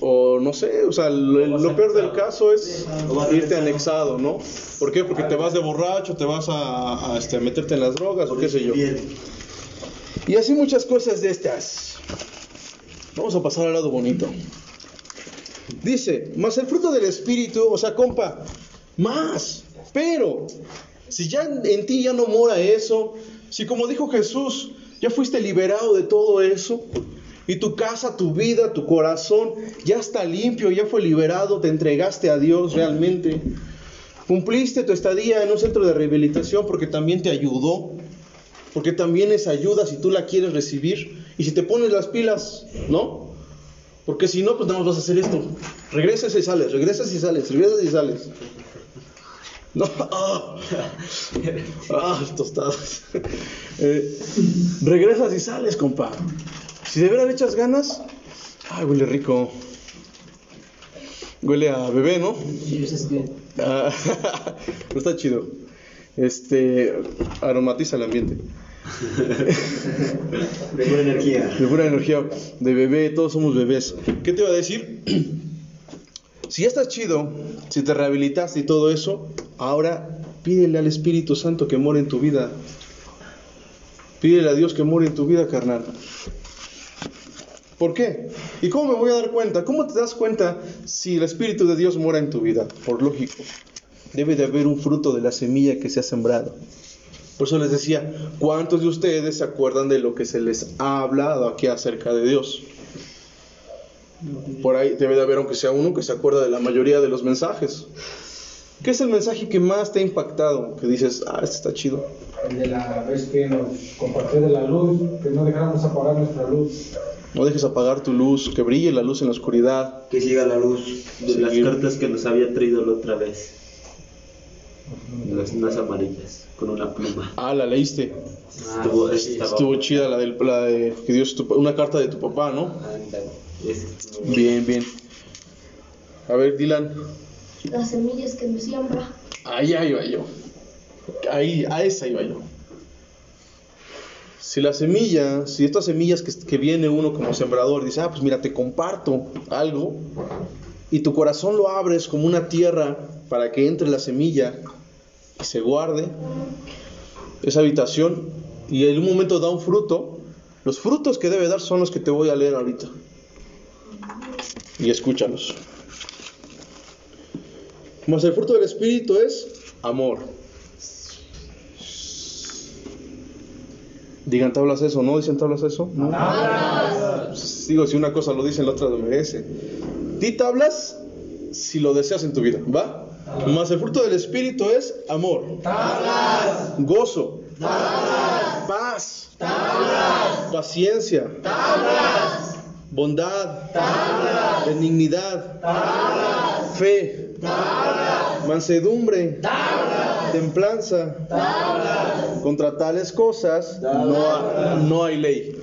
[SPEAKER 1] O no sé, o sea, lo, peor del caso es irte anexado, ¿no? ¿Por qué? Porque te vas de borracho, te vas a, a, este, meterte en las drogas o qué sé yo. Y así muchas cosas de estas. Vamos a pasar al lado bonito. Dice, más el fruto del Espíritu, o sea, compa, más. Pero, si ya en ti ya no mora eso, si como dijo Jesús, ya fuiste liberado de todo eso, y tu casa, tu vida, tu corazón ya está limpio, ya fue liberado, te entregaste a Dios realmente. Cumpliste tu estadía en un centro de rehabilitación porque también te ayudó, porque también es ayuda si tú la quieres recibir y si te pones las pilas, ¿no? Porque si no, pues nada más vas a hacer esto. Regresas y sales, regresas y sales, regresas y sales. No, [laughs] ah, ah tostadas. [laughs] Eh, regresas y sales, compa. Si de verdad le echas ganas, ay, huele rico. Huele a bebé, ¿no? Ah, [laughs] no está chido. Este aromatiza el ambiente. [laughs]
[SPEAKER 5] De buena energía.
[SPEAKER 1] De buena energía, de bebé, todos somos bebés. ¿Qué te iba a decir? [clears throat] Si ya estás chido, si te rehabilitaste y todo eso, ahora pídele al Espíritu Santo que more en tu vida. Pídele a Dios que more en tu vida, carnal. ¿Por qué? ¿Y cómo me voy a dar cuenta? ¿Cómo te das cuenta si el Espíritu de Dios mora en tu vida? Por lógico. Debe de haber un fruto de la semilla que se ha sembrado. Por eso les decía, ¿cuántos de ustedes se acuerdan de lo que se les ha hablado aquí acerca de Dios? Por ahí debe de haber, aunque sea uno, que se acuerda de la mayoría de los mensajes. ¿Qué es el mensaje que más te ha impactado? Que dices, ah, este está chido.
[SPEAKER 7] El de la vez que nos compartió de la luz, que no dejáramos apagar nuestra luz.
[SPEAKER 1] No dejes apagar tu luz, que brille la luz en la oscuridad.
[SPEAKER 5] Que siga la luz de las cartas que nos había traído la otra vez. Las unas amarillas, con una pluma.
[SPEAKER 1] Ah, la leíste.
[SPEAKER 5] Estuvo,
[SPEAKER 1] Estuvo chida la, del, la de que Dios, tu- una carta de tu papá, ¿no?
[SPEAKER 5] Ándale, esa estuvo-
[SPEAKER 1] Bien, bien. A ver, Dylan.
[SPEAKER 8] Las semillas que me siembra.
[SPEAKER 1] Ahí, ahí iba yo. Ahí, a esa iba yo. Si la semilla, si estas semillas que, que viene uno como sembrador, dice, ah, pues mira, te comparto algo, y tu corazón lo abres como una tierra para que entre la semilla y se guarde esa habitación, y en un momento da un fruto, los frutos que debe dar son los que te voy a leer ahorita. Y escúchalos. Mas el fruto del Espíritu es amor. Digan tablas eso, ¿no? ¿Dicen tablas eso? ¿No? Pues, Digo, si una cosa lo dice, la otra lo merece. Di tablas si lo deseas en tu vida, ¿va? Mas el fruto del Espíritu es amor. Gozo. Paz. Paciencia. Bondad. Benignidad. Fe. Mansedumbre. Templanza. Contra tales cosas no, ha- no hay ley.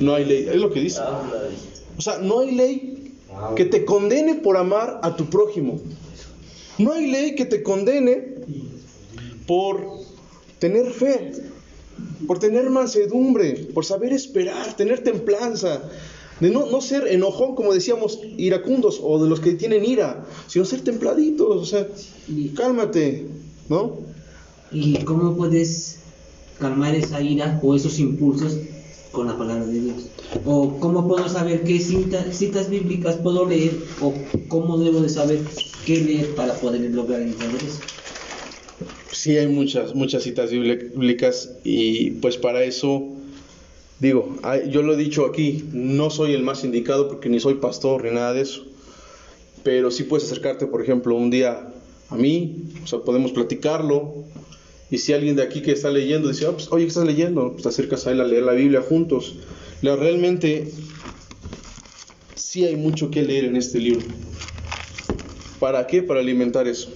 [SPEAKER 1] No hay ley. Es lo que dice. O sea, no hay ley que te condene por amar a tu prójimo. No hay ley que te condene por tener fe, por tener mansedumbre, por saber esperar, tener templanza, de no, no ser enojón, como decíamos, iracundos o de los que tienen ira, sino ser templaditos, o sea, cálmate, ¿no?
[SPEAKER 4] ¿Y cómo puedes calmar esa ira o esos impulsos con la palabra de Dios? ¿O cómo puedo saber qué cita- citas bíblicas puedo leer o cómo debo de saber qué leer para poder lograr entender eso?
[SPEAKER 1] Sí, hay muchas, muchas citas bíblicas y pues para eso, digo, yo lo he dicho aquí, no soy el más indicado porque ni soy pastor ni nada de eso, pero sí puedes acercarte, por ejemplo, un día a mí, o sea, podemos platicarlo y si alguien de aquí que está leyendo dice, "Ah, pues, oye, ¿qué estás leyendo? Pues te acercas a él a leer la Biblia juntos. La, realmente sí hay mucho que leer en este libro. ¿Para qué? Para alimentar eso.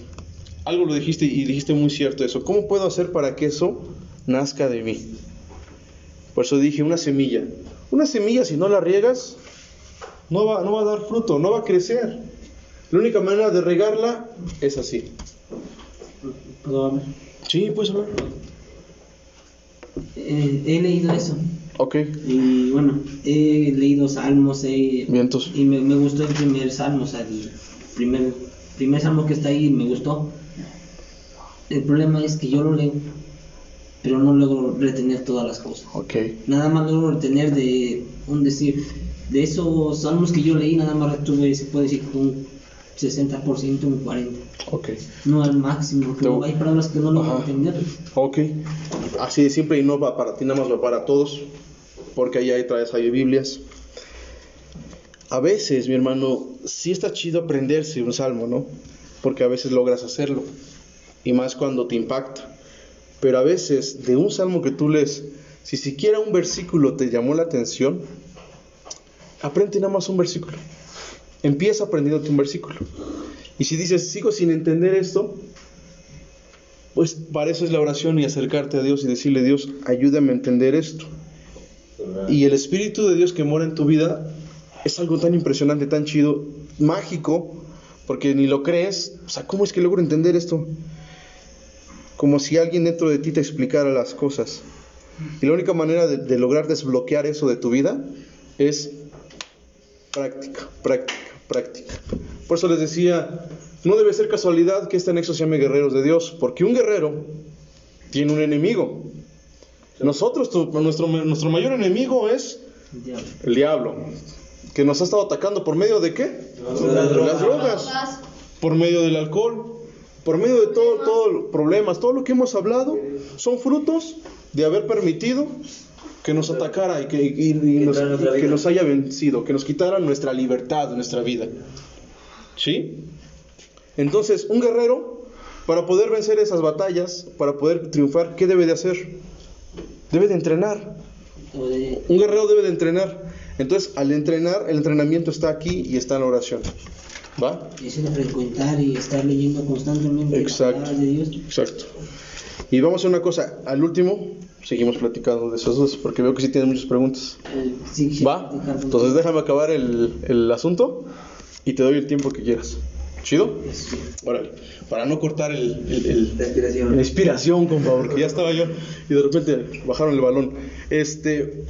[SPEAKER 1] Algo lo dijiste y dijiste muy cierto eso. ¿Cómo puedo hacer para que eso nazca de mí? Por eso dije una semilla. Una semilla si no la riegas no va, no va a dar fruto, no va a crecer. La única manera de regarla es así.
[SPEAKER 6] ¿Puedo hablar?
[SPEAKER 1] Sí, puedes hablar.
[SPEAKER 4] Eh, he leído eso.
[SPEAKER 1] Ok,
[SPEAKER 4] Y bueno, he leído salmos he-
[SPEAKER 1] vientos.
[SPEAKER 4] y me, me gustó el primer salmo, o sea, el primer, primer salmo que está ahí me gustó. El problema es que yo lo leo, pero no logro retener todas las cosas.
[SPEAKER 1] Ok,
[SPEAKER 4] Nada más logro retener de un decir, de esos salmos que yo leí, nada más retuve, se puede decir, un 60%, un 40%.
[SPEAKER 1] ok.
[SPEAKER 4] No al máximo, que hay palabras que no logro entender.
[SPEAKER 1] Ok, así de simple y no va para ti, nada más va para todos, porque ahí hay traes hay Biblias. A veces, mi hermano, sí está chido aprenderse un salmo, ¿no? Porque a veces logras hacerlo, y más cuando te impacta. Pero a veces, de un salmo que tú lees, si siquiera un versículo te llamó la atención, aprende nada más un versículo. Empieza aprendiéndote un versículo. Y si dices, sigo sin entender esto, pues para eso es la oración y acercarte a Dios y decirle, Dios, ayúdame a entender esto. Y el Espíritu de Dios que mora en tu vida es algo tan impresionante, tan chido, mágico, porque ni lo crees. O sea, ¿cómo es que logro entender esto? Como si alguien dentro de ti te explicara las cosas. Y la única manera de, de lograr desbloquear eso de tu vida es práctica, práctica, práctica. Por eso les decía, no debe ser casualidad que este anexo se llame Guerreros de Dios, porque un guerrero tiene un enemigo. Nosotros, tu- nuestro, nuestro mayor enemigo es
[SPEAKER 4] Diablo.
[SPEAKER 1] el diablo, que nos ha estado atacando por medio de qué? Las drogas,
[SPEAKER 8] Paz.
[SPEAKER 1] por medio del alcohol, por medio de todo, todo los problemas, todo lo que hemos hablado, son frutos de haber permitido que nos atacara y que, y- y nos, que nos haya vencido, que nos quitara nuestra libertad, nuestra vida. ¿Sí? Entonces, un guerrero, para poder vencer esas batallas, para poder triunfar, ¿qué debe de hacer? Debe de entrenar. Un guerrero debe de entrenar. Entonces, al entrenar, el entrenamiento está aquí y está en la oración. ¿Va?
[SPEAKER 4] Eso de frecuentar y estar leyendo constantemente
[SPEAKER 1] Exacto.
[SPEAKER 4] las palabras de Dios.
[SPEAKER 1] Exacto. Y vamos a hacer una cosa. Al último, seguimos platicando de esos dos, porque veo que sí tienen muchas preguntas.
[SPEAKER 4] Eh, sí,
[SPEAKER 1] ¿Va? Entonces, déjame acabar el, el asunto y te doy el tiempo que quieras. ¿Chido? Órale. Para no cortar el, el- el-
[SPEAKER 5] La inspiración.
[SPEAKER 1] La inspiración, compa, porque ya estaba yo y de repente bajaron el balón. Este,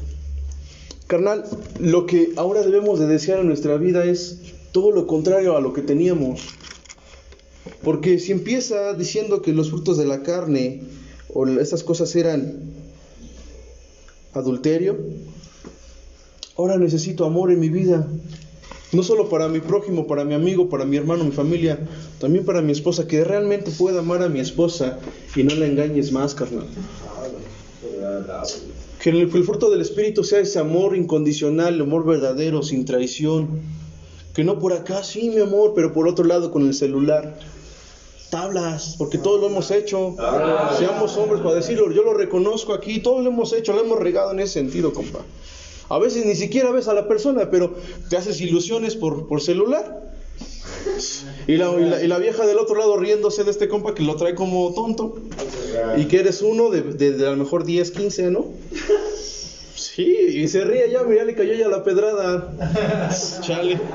[SPEAKER 1] carnal, lo que ahora debemos de desear en nuestra vida es todo lo contrario a lo que teníamos. Porque si empieza diciendo que los frutos de la carne o estas cosas eran adulterio, ahora necesito amor en mi vida. No solo para mi prójimo, para mi amigo, para mi hermano, mi familia, también para mi esposa, que realmente pueda amar a mi esposa y no la engañes más, carnal. Que el, el fruto del Espíritu sea ese amor incondicional, el amor verdadero, sin traición. Que no por acá, sí, mi amor, pero por otro lado con el celular. Tablas, porque todos lo hemos hecho. Seamos hombres para decirlo, yo lo reconozco aquí, todos lo hemos hecho, lo hemos regado en ese sentido, compa. A veces ni siquiera ves a la persona, pero te haces ilusiones por, por celular. Y la, y la- y la vieja del otro lado riéndose de este compa que lo trae como tonto. Y que eres uno de, de- de a lo mejor 10, 15, ¿no? Sí, y se ríe ya, mira, le cayó ya la pedrada. [laughs] Chale. [laughs]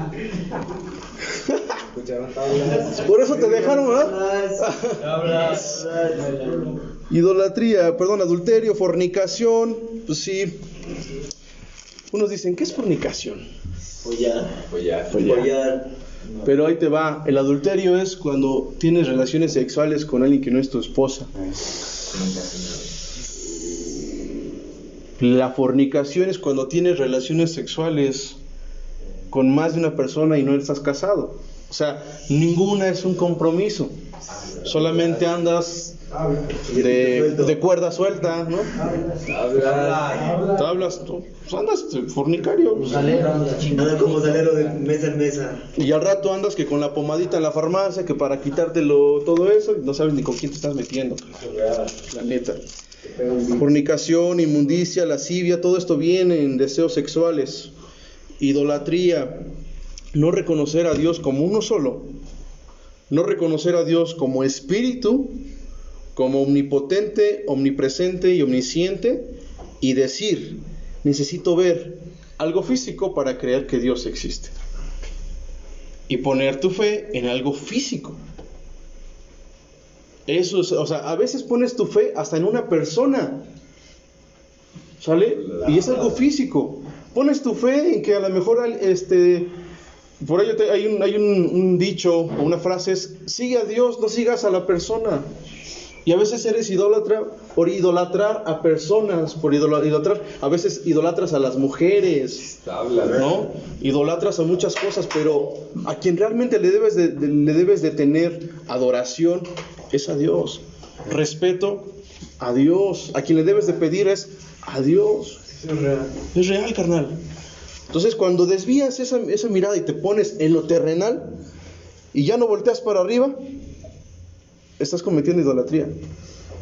[SPEAKER 1] Por eso te dejaron, ¿verdad? Idolatría, perdón, adulterio, fornicación, pues sí. Unos dicen, ¿qué es fornicación?
[SPEAKER 5] Follar.
[SPEAKER 3] Follar.
[SPEAKER 5] Follar.
[SPEAKER 1] Pero ahí te va, el adulterio es cuando tienes relaciones sexuales con alguien que no es tu esposa. La fornicación es cuando tienes relaciones sexuales con más de una persona y no estás casado. O sea, ninguna es un compromiso. Solamente andas de, de cuerda suelta, ¿no?
[SPEAKER 5] Hablar.
[SPEAKER 1] Tablas, tú, pues andas de fornicario.
[SPEAKER 5] Nada como salero de mesa en mesa.
[SPEAKER 1] Y al rato andas que con la pomadita en la farmacia, que para quitártelo todo eso, y no sabes ni con quién te estás metiendo. La neta. Fornicación, inmundicia, lascivia, todo esto viene en deseos sexuales. Idolatría, no reconocer a Dios como uno solo. No reconocer a Dios como espíritu, como omnipotente, omnipresente y omnisciente. Y decir, necesito ver algo físico para creer que Dios existe y poner tu fe en algo físico. Eso es, o sea, a veces pones tu fe hasta en una persona. ¿Sale? Y es algo físico. Pones tu fe en que a lo mejor este por ello hay un hay un dicho o una frase es sigue a Dios, no sigas a la persona. Y a veces eres idólatra por idolatrar a personas, por idola- idolatrar, a veces idolatras a las mujeres, ¿no? Idolatras a muchas cosas, pero a quien realmente le debes de, de- le debes de tener adoración es a Dios. Respeto a Dios. A quien le debes de pedir es a Dios. Es real, carnal. Entonces, cuando desvías esa, esa mirada y te pones en lo terrenal y ya no volteas para arriba, estás cometiendo idolatría.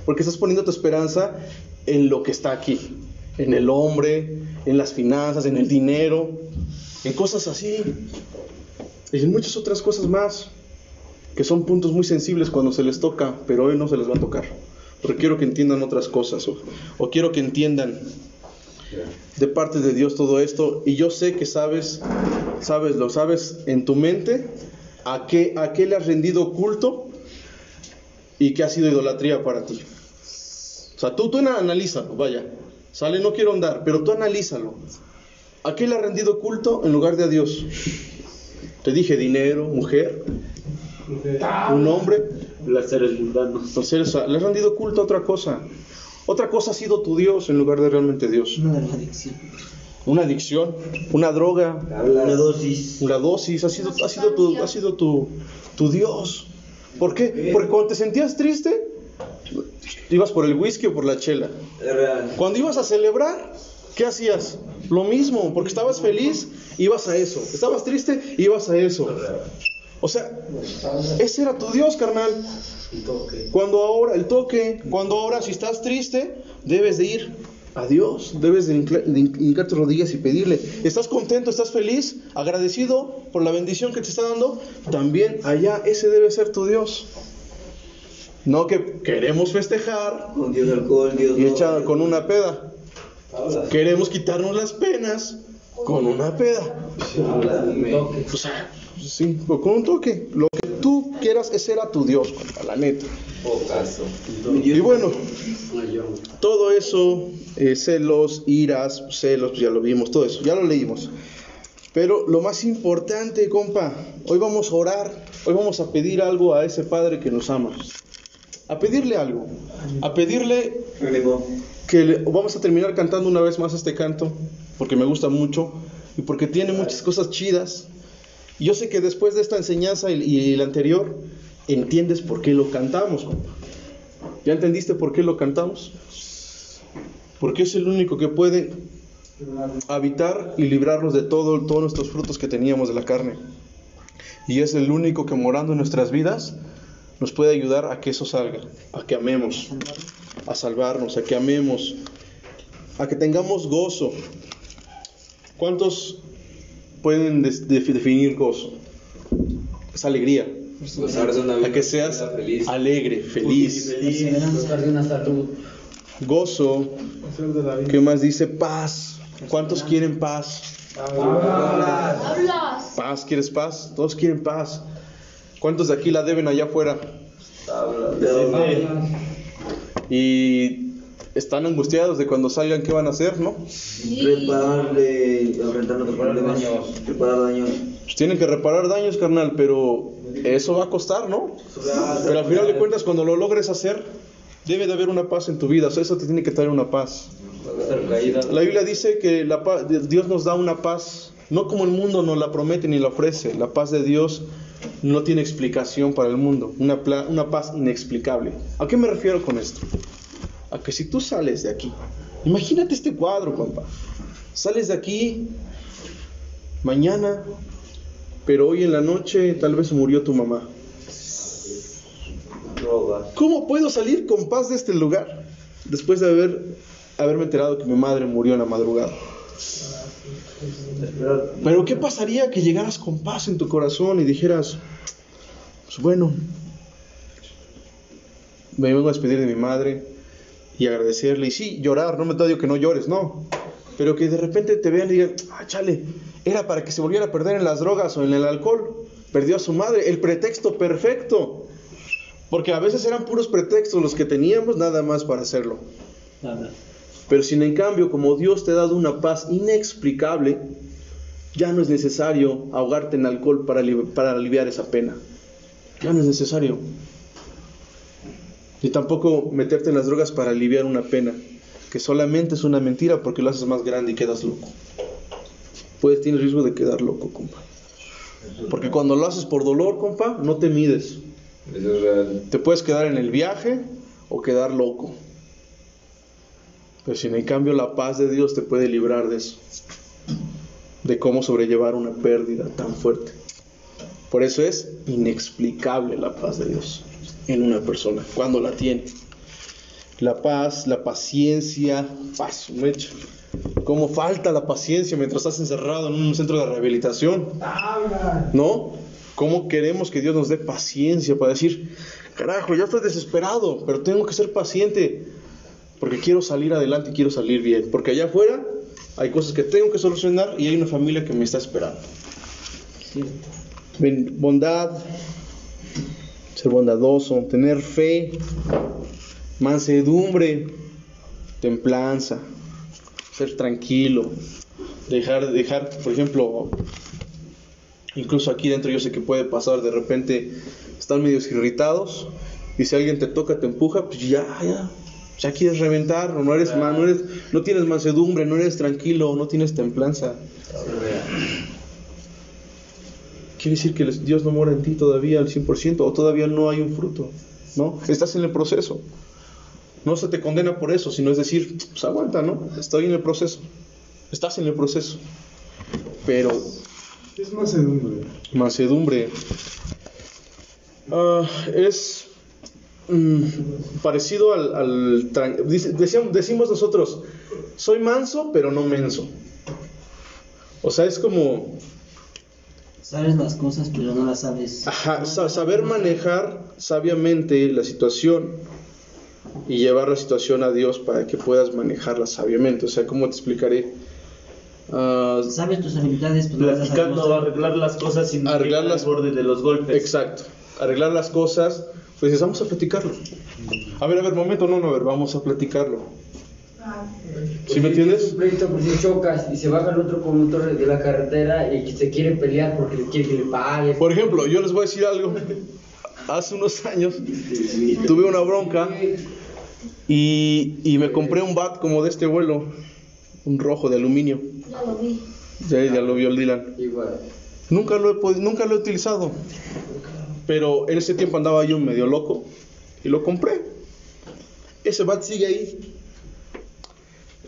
[SPEAKER 1] Porque estás poniendo tu esperanza en lo que está aquí, en el hombre, en las finanzas, en el dinero, en cosas así. Y en muchas otras cosas más, que son puntos muy sensibles cuando se les toca, pero hoy no se les va a tocar. Porque quiero que entiendan otras cosas, o, o quiero que entiendan de parte de Dios todo esto. Y yo sé que sabes, sabes, lo sabes en tu mente, a qué, a qué le has rendido culto y qué ha sido idolatría para ti. O sea, tú, tú analízalo, vaya. Sale, no quiero andar, pero tú analízalo. ¿A qué le has rendido culto en lugar de a Dios? Te dije dinero, mujer, un hombre.
[SPEAKER 5] Placeres mundanos.
[SPEAKER 1] Entonces, le has rendido culto a otra cosa. Otra cosa ha sido tu Dios en lugar de realmente Dios.
[SPEAKER 4] Una adicciones.
[SPEAKER 1] Una adicción, una droga,
[SPEAKER 5] Una dosis.
[SPEAKER 1] una dosis, ha sido, ha sido, tu, ha sido tu, tu Dios. ¿Por qué? Porque cuando te sentías triste, ibas por el whisky o por la chela. Cuando ibas a celebrar, ¿qué hacías? Lo mismo, porque estabas feliz, ibas a eso. Estabas triste, ibas a eso. O sea, ese era tu Dios, carnal. Cuando ahora, el toque, cuando ahora si estás triste, debes de ir a Dios, debes de hincar tus rodillas y pedirle. ¿Estás contento, estás feliz, agradecido por la bendición que te está dando? También allá, ese debe ser tu Dios. No que queremos festejar
[SPEAKER 5] Con Dios alcohol, Dios
[SPEAKER 1] y echar con una peda. Queremos quitarnos las penas con una peda. O sea, sí, con un toque. Lo quieras, ese era tu Dios, compa, la neta. Y bueno, todo eso, eh, celos, iras, celos, pues ya lo vimos, todo eso, ya lo leímos. Pero lo más importante, compa, hoy vamos a orar, hoy vamos a pedir algo a ese Padre que nos ama. A pedirle algo, a pedirle que le- vamos a terminar cantando una vez más este canto, porque me gusta mucho y porque tiene muchas cosas chidas. Yo sé que después de esta enseñanza y, y la anterior, entiendes por qué lo cantamos, compa. ¿Ya entendiste por qué lo cantamos? Porque es el único que puede habitar y librarnos de todo, todos nuestros frutos que teníamos de la carne. Y es el único que morando en nuestras vidas nos puede ayudar a que eso salga, a que amemos, a salvarnos, a que amemos, a que tengamos gozo. ¿Cuántos pueden definir gozo? Es alegría. A que seas alegre, feliz. Gozo. ¿Qué más dice? Paz. ¿Cuántos quieren paz?
[SPEAKER 8] Hablas.
[SPEAKER 1] Paz, ¿quieres paz? Todos quieren paz. ¿Cuántos de aquí la deben allá afuera? Y están angustiados de cuando salgan qué van a hacer, ¿no?
[SPEAKER 5] Prepararle, enfrentar otros problemas. Preparar daños.
[SPEAKER 1] Pues tienen que reparar daños, carnal, pero eso va a costar, ¿no? Pero al final de cuentas, cuando lo logres hacer, debe de haber una paz en tu vida. O sea, eso te tiene que traer una paz. La Biblia dice que la paz, Dios nos da una paz, no como el mundo nos la promete ni la ofrece. La paz de Dios no tiene explicación para el mundo, una, pla- una paz inexplicable. ¿A qué me refiero con esto? A que si tú sales de aquí, imagínate este cuadro, compa. Sales de aquí mañana, pero hoy en la noche tal vez murió tu mamá. ¿Cómo puedo salir con paz de este lugar después de haber, haberme enterado que mi madre murió en la madrugada? Pero ¿qué pasaría que llegaras con paz en tu corazón y dijeras, pues bueno, me vengo a despedir de mi madre y agradecerle? Y sí, llorar, no me te digo que no llores, no. Pero que de repente te vean y digan, ah, chale, era para que se volviera a perder en las drogas o en el alcohol. Perdió a su madre, el pretexto perfecto. Porque a veces eran puros pretextos los que teníamos nada más para hacerlo. Pero sin en cambio, como Dios te ha dado una paz inexplicable, ya no es necesario ahogarte en alcohol para, para aliviar esa pena. Ya no es necesario. Ni tampoco meterte en las drogas para aliviar una pena, que solamente es una mentira porque lo haces más grande y quedas loco. Puedes, tienes riesgo de quedar loco, compa. Porque cuando lo haces por dolor, compa, no te mides.
[SPEAKER 2] Eso es real.
[SPEAKER 1] Te puedes quedar en el viaje o quedar loco. Pero si en cambio la paz de Dios te puede librar de eso. De cómo sobrellevar una pérdida tan fuerte. Por eso es inexplicable la paz de Dios en una persona cuando la tiene. La paz, la paciencia, paz, mecha. ¿Cómo falta la paciencia mientras estás encerrado en un centro de rehabilitación? ¿No? ¿Cómo queremos que Dios nos dé paciencia para decir, carajo, ya estoy desesperado, pero tengo que ser paciente porque quiero salir adelante y quiero salir bien? Porque allá afuera hay cosas que tengo que solucionar y hay una familia que me está esperando. Bondad, ser bondadoso, tener fe, mansedumbre, templanza, ser tranquilo, dejar, dejar, por ejemplo, incluso aquí dentro yo sé que puede pasar, de repente están medios irritados y si alguien te toca, te empuja, pues ya, ya, ya quieres reventar, no eres, no eres, no tienes mansedumbre, no eres tranquilo, no tienes templanza. Quiere decir que Dios no mora en ti todavía al 100% o todavía no hay un fruto, ¿no? Estás en el proceso. No se te condena por eso, sino es decir, pues aguanta, ¿no? Estoy en el proceso. Estás en el proceso. Pero
[SPEAKER 2] Es mansedumbre.
[SPEAKER 1] mansedumbre ah, es mm, parecido al, al decíamos- decimos nosotros, soy manso pero no menso. O sea, es como
[SPEAKER 4] Sabes las cosas, pero no las sabes.
[SPEAKER 1] Ajá, sa- saber manejar sabiamente la situación y llevar la situación a Dios para que puedas manejarla sabiamente. O sea, ¿cómo te explicaré? Ah,
[SPEAKER 4] Sabes tus habilidades, pero no las sabes
[SPEAKER 5] Platicando,
[SPEAKER 4] mostrar.
[SPEAKER 5] arreglar las cosas sin
[SPEAKER 1] Arreglar las-
[SPEAKER 5] borde de los golpes.
[SPEAKER 1] exacto. Arreglar las cosas, pues dices, vamos a platicarlo. A ver, a ver, momento, no, no, a ver, vamos a platicarlo. ¿Sí me entiendes?
[SPEAKER 9] Un pleito, si chocas y se baja el otro conductor de la carretera y se quiere pelear porque le quiere que le pague.
[SPEAKER 1] Por ejemplo, yo les voy a decir algo. Hace unos años tuve una bronca y, y me compré un bat como de este vuelo, un rojo de aluminio.
[SPEAKER 8] Ya lo vi.
[SPEAKER 1] Ya, ya lo vio el Dylan.
[SPEAKER 9] Igual.
[SPEAKER 1] Nunca lo, he, nunca lo he utilizado. Pero en ese tiempo andaba yo medio loco y lo compré. Ese bat sigue ahí.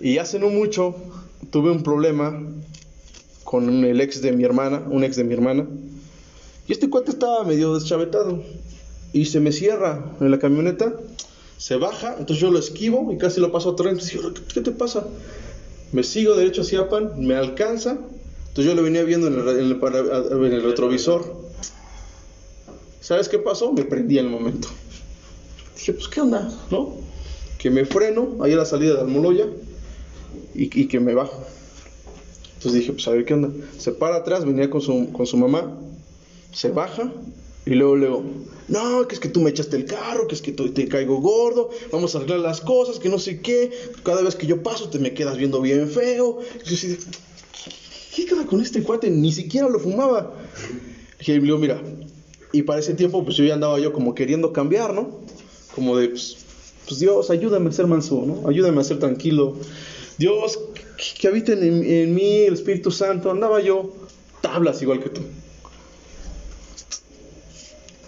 [SPEAKER 1] Y hace no mucho tuve un problema con el ex de mi hermana, un ex de mi hermana. Y este cuate estaba medio deschavetado. Y se me cierra en la camioneta, se baja, entonces yo lo esquivo y casi lo paso a otro. Entonces digo, ¿qué, te pasa? Me sigo derecho hacia Pan, me alcanza. Entonces yo lo venía viendo en el, retrovisor. ¿Sabes qué pasó? Me prendí en el momento. Dije, pues, ¿qué onda? ¿No? Que me freno ahí a la salida de Almoloya y, y que me bajo. Entonces dije, pues, a ver qué onda. Se para atrás, venía con su, con su mamá, se baja y luego, luego, no, que es que tú me echaste el carro, que es que tú- te caigo gordo, vamos a arreglar las cosas, que no sé qué. Cada vez que yo paso te me quedas viendo bien feo. Y yo así ¿qué queda con este cuate? Ni siquiera lo fumaba. Dije, le digo, mira, y para ese tiempo, pues yo ya andaba yo como queriendo cambiar, ¿no? Como de, pues, pues, Dios, ayúdame a ser manso, ¿no? Ayúdame a ser tranquilo. Dios, que, habiten en, en mí el Espíritu Santo. Andaba yo tablas igual que tú.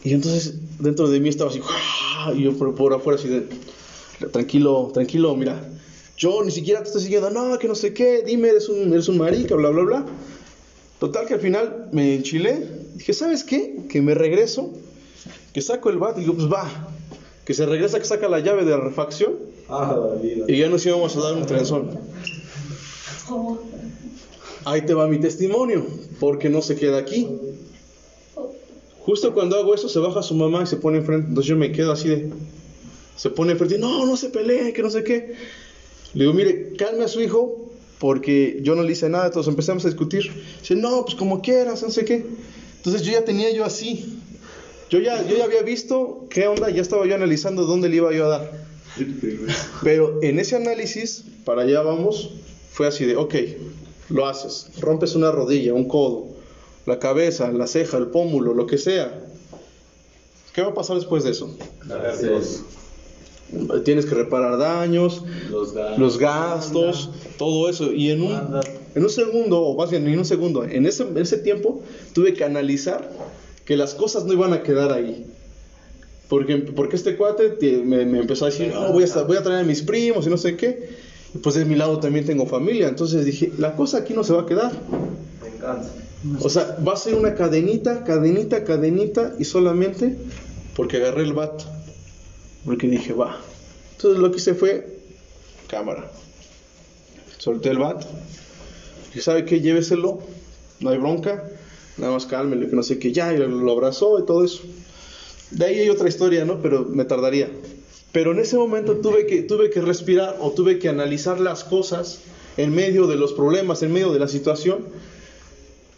[SPEAKER 1] Y entonces dentro de mí estaba así, y yo por, por afuera así de, tranquilo, tranquilo, mira, yo ni siquiera te estoy siguiendo, no, que no sé qué, dime, eres un, eres un marica, bla, bla, bla. Total que al final me enchilé, dije, ¿sabes qué? Que me regreso, que saco el bat y digo, pues va, que se regresa, que saca la llave de la refacción
[SPEAKER 3] Ah,
[SPEAKER 1] y ya nos íbamos a dar un trenzón. Ahí te va mi testimonio, porque no se queda aquí. Justo cuando hago eso se baja su mamá y se pone enfrente, entonces yo me quedo así de... Se pone enfrente y no, no se peleen, que no sé qué. Le digo, mire, calme a su hijo porque yo no le hice nada, entonces empezamos a discutir. Dice, no, pues como quieras, no sé qué. Entonces yo ya tenía yo así. Yo ya, yo ya había visto qué onda, ya estaba yo analizando dónde le iba yo a dar. Pero en ese análisis para allá vamos, fue así de, ok, lo haces, rompes una rodilla, un codo, la cabeza, la ceja, el pómulo, lo que sea. ¿Qué va a pasar después de eso?
[SPEAKER 5] Gracias.
[SPEAKER 1] Tienes que reparar daños,
[SPEAKER 5] Los gastos.
[SPEAKER 1] los gastos, todo eso. Y en un, en un segundo, o más bien en un segundo, en ese, en ese tiempo tuve que analizar que las cosas no iban a quedar ahí. Porque, porque este cuate te- me, me empezó a decir, no, voy a, voy a traer a mis primos y no sé qué. Y pues de mi lado también tengo familia. Entonces dije, la cosa aquí no se va a quedar.
[SPEAKER 5] Venganza.
[SPEAKER 1] O sea, va a ser una cadenita, cadenita, cadenita y solamente porque agarré el bat. Porque dije, va. Entonces lo que hice fue cámara. Solté el bat. Y sabe qué, lléveselo. No hay bronca. Nada más cálmelo, que no sé qué. Ya, y lo, abrazó y todo eso. De ahí hay otra historia, ¿no? Pero me tardaría. Pero en ese momento tuve que, tuve que respirar o tuve que analizar las cosas en medio de los problemas, en medio de la situación.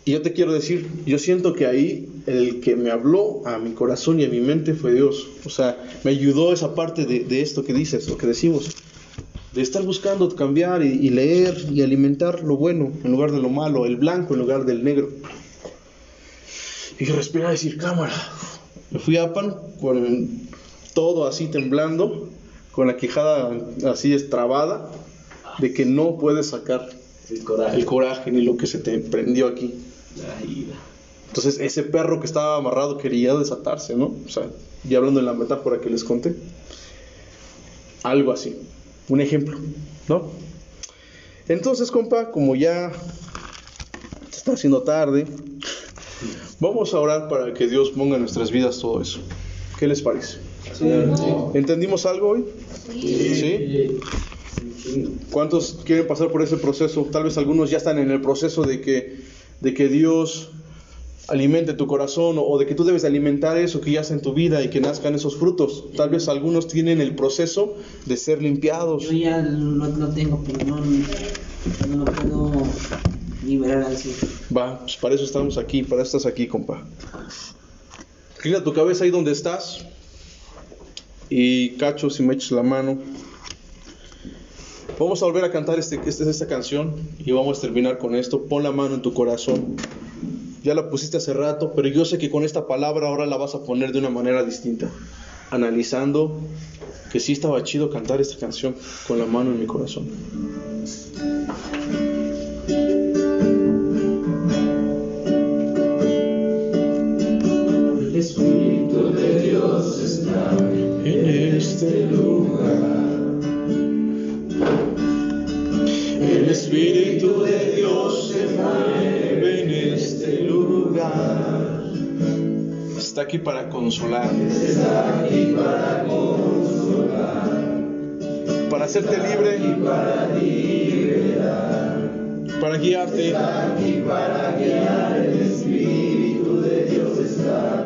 [SPEAKER 1] Y yo te quiero decir, yo siento que ahí el que me habló a mi corazón y a mi mente fue Dios. O sea, me ayudó esa parte de, de esto que dices, lo que decimos. De estar buscando cambiar y, y leer y alimentar lo bueno en lugar de lo malo, el blanco en lugar del negro. Y respirar y decir, cámara. Me fui a Pan con todo así temblando, con la quijada así estrabada, de que no puedes sacar
[SPEAKER 5] El coraje.
[SPEAKER 1] el coraje ni lo que se te prendió aquí.
[SPEAKER 5] La ira.
[SPEAKER 1] Entonces ese perro que estaba amarrado quería desatarse, ¿no? O sea, ya hablando en la metáfora que les conté. Algo así. Un ejemplo, ¿no? Entonces, compa, como ya se está haciendo tarde, vamos a orar para que Dios ponga en nuestras vidas todo eso. ¿Qué les parece? ¿Entendimos algo hoy? ¿Sí? ¿Cuántos quieren pasar por ese proceso? Tal vez algunos ya están en el proceso de que, de que Dios alimente tu corazón o, de que tú debes de alimentar eso que ya está en tu vida y que nazcan esos frutos. Tal vez algunos tienen el proceso de ser limpiados.
[SPEAKER 4] Yo ya lo, lo tengo, pero no, no lo puedo liberar al 100.
[SPEAKER 1] Va, pues para eso estamos aquí, para eso estás aquí, compa. Inclina tu cabeza ahí donde estás. Y cacho, si me echas la mano. Vamos a volver a cantar este, este- esta canción y vamos a terminar con esto. Pon la mano en tu corazón. Ya la pusiste hace rato, pero yo sé que con esta palabra ahora la vas a poner de una manera distinta. Analizando que sí estaba chido cantar esta canción con la mano en mi corazón.
[SPEAKER 3] Espíritu de Dios está
[SPEAKER 1] En este El Espíritu de Dios se mueve en este lugar. Está aquí para consolar.
[SPEAKER 3] está aquí para consolar,
[SPEAKER 1] Para hacerte libre.
[SPEAKER 3] para liberar,
[SPEAKER 1] Para guiarte.
[SPEAKER 3] está aquí para guiar. El Espíritu de Dios está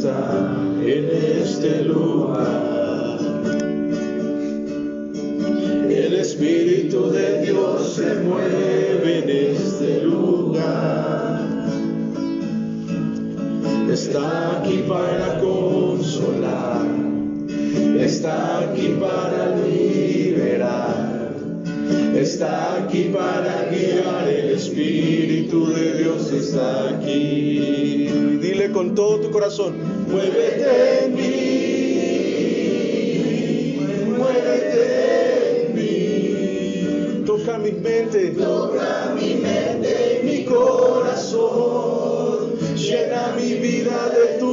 [SPEAKER 3] está en este lugar. El Espíritu de Dios se mueve en este lugar. Está aquí para consolar, está aquí para liberar, está aquí para guiar. El Espíritu de Dios está aquí.
[SPEAKER 1] Dile con todo tu corazón.
[SPEAKER 3] Muévete en mí, muévete en mí.
[SPEAKER 1] Toca mi mente.
[SPEAKER 3] Toca mi mente mi corazón, llena mi vida de tu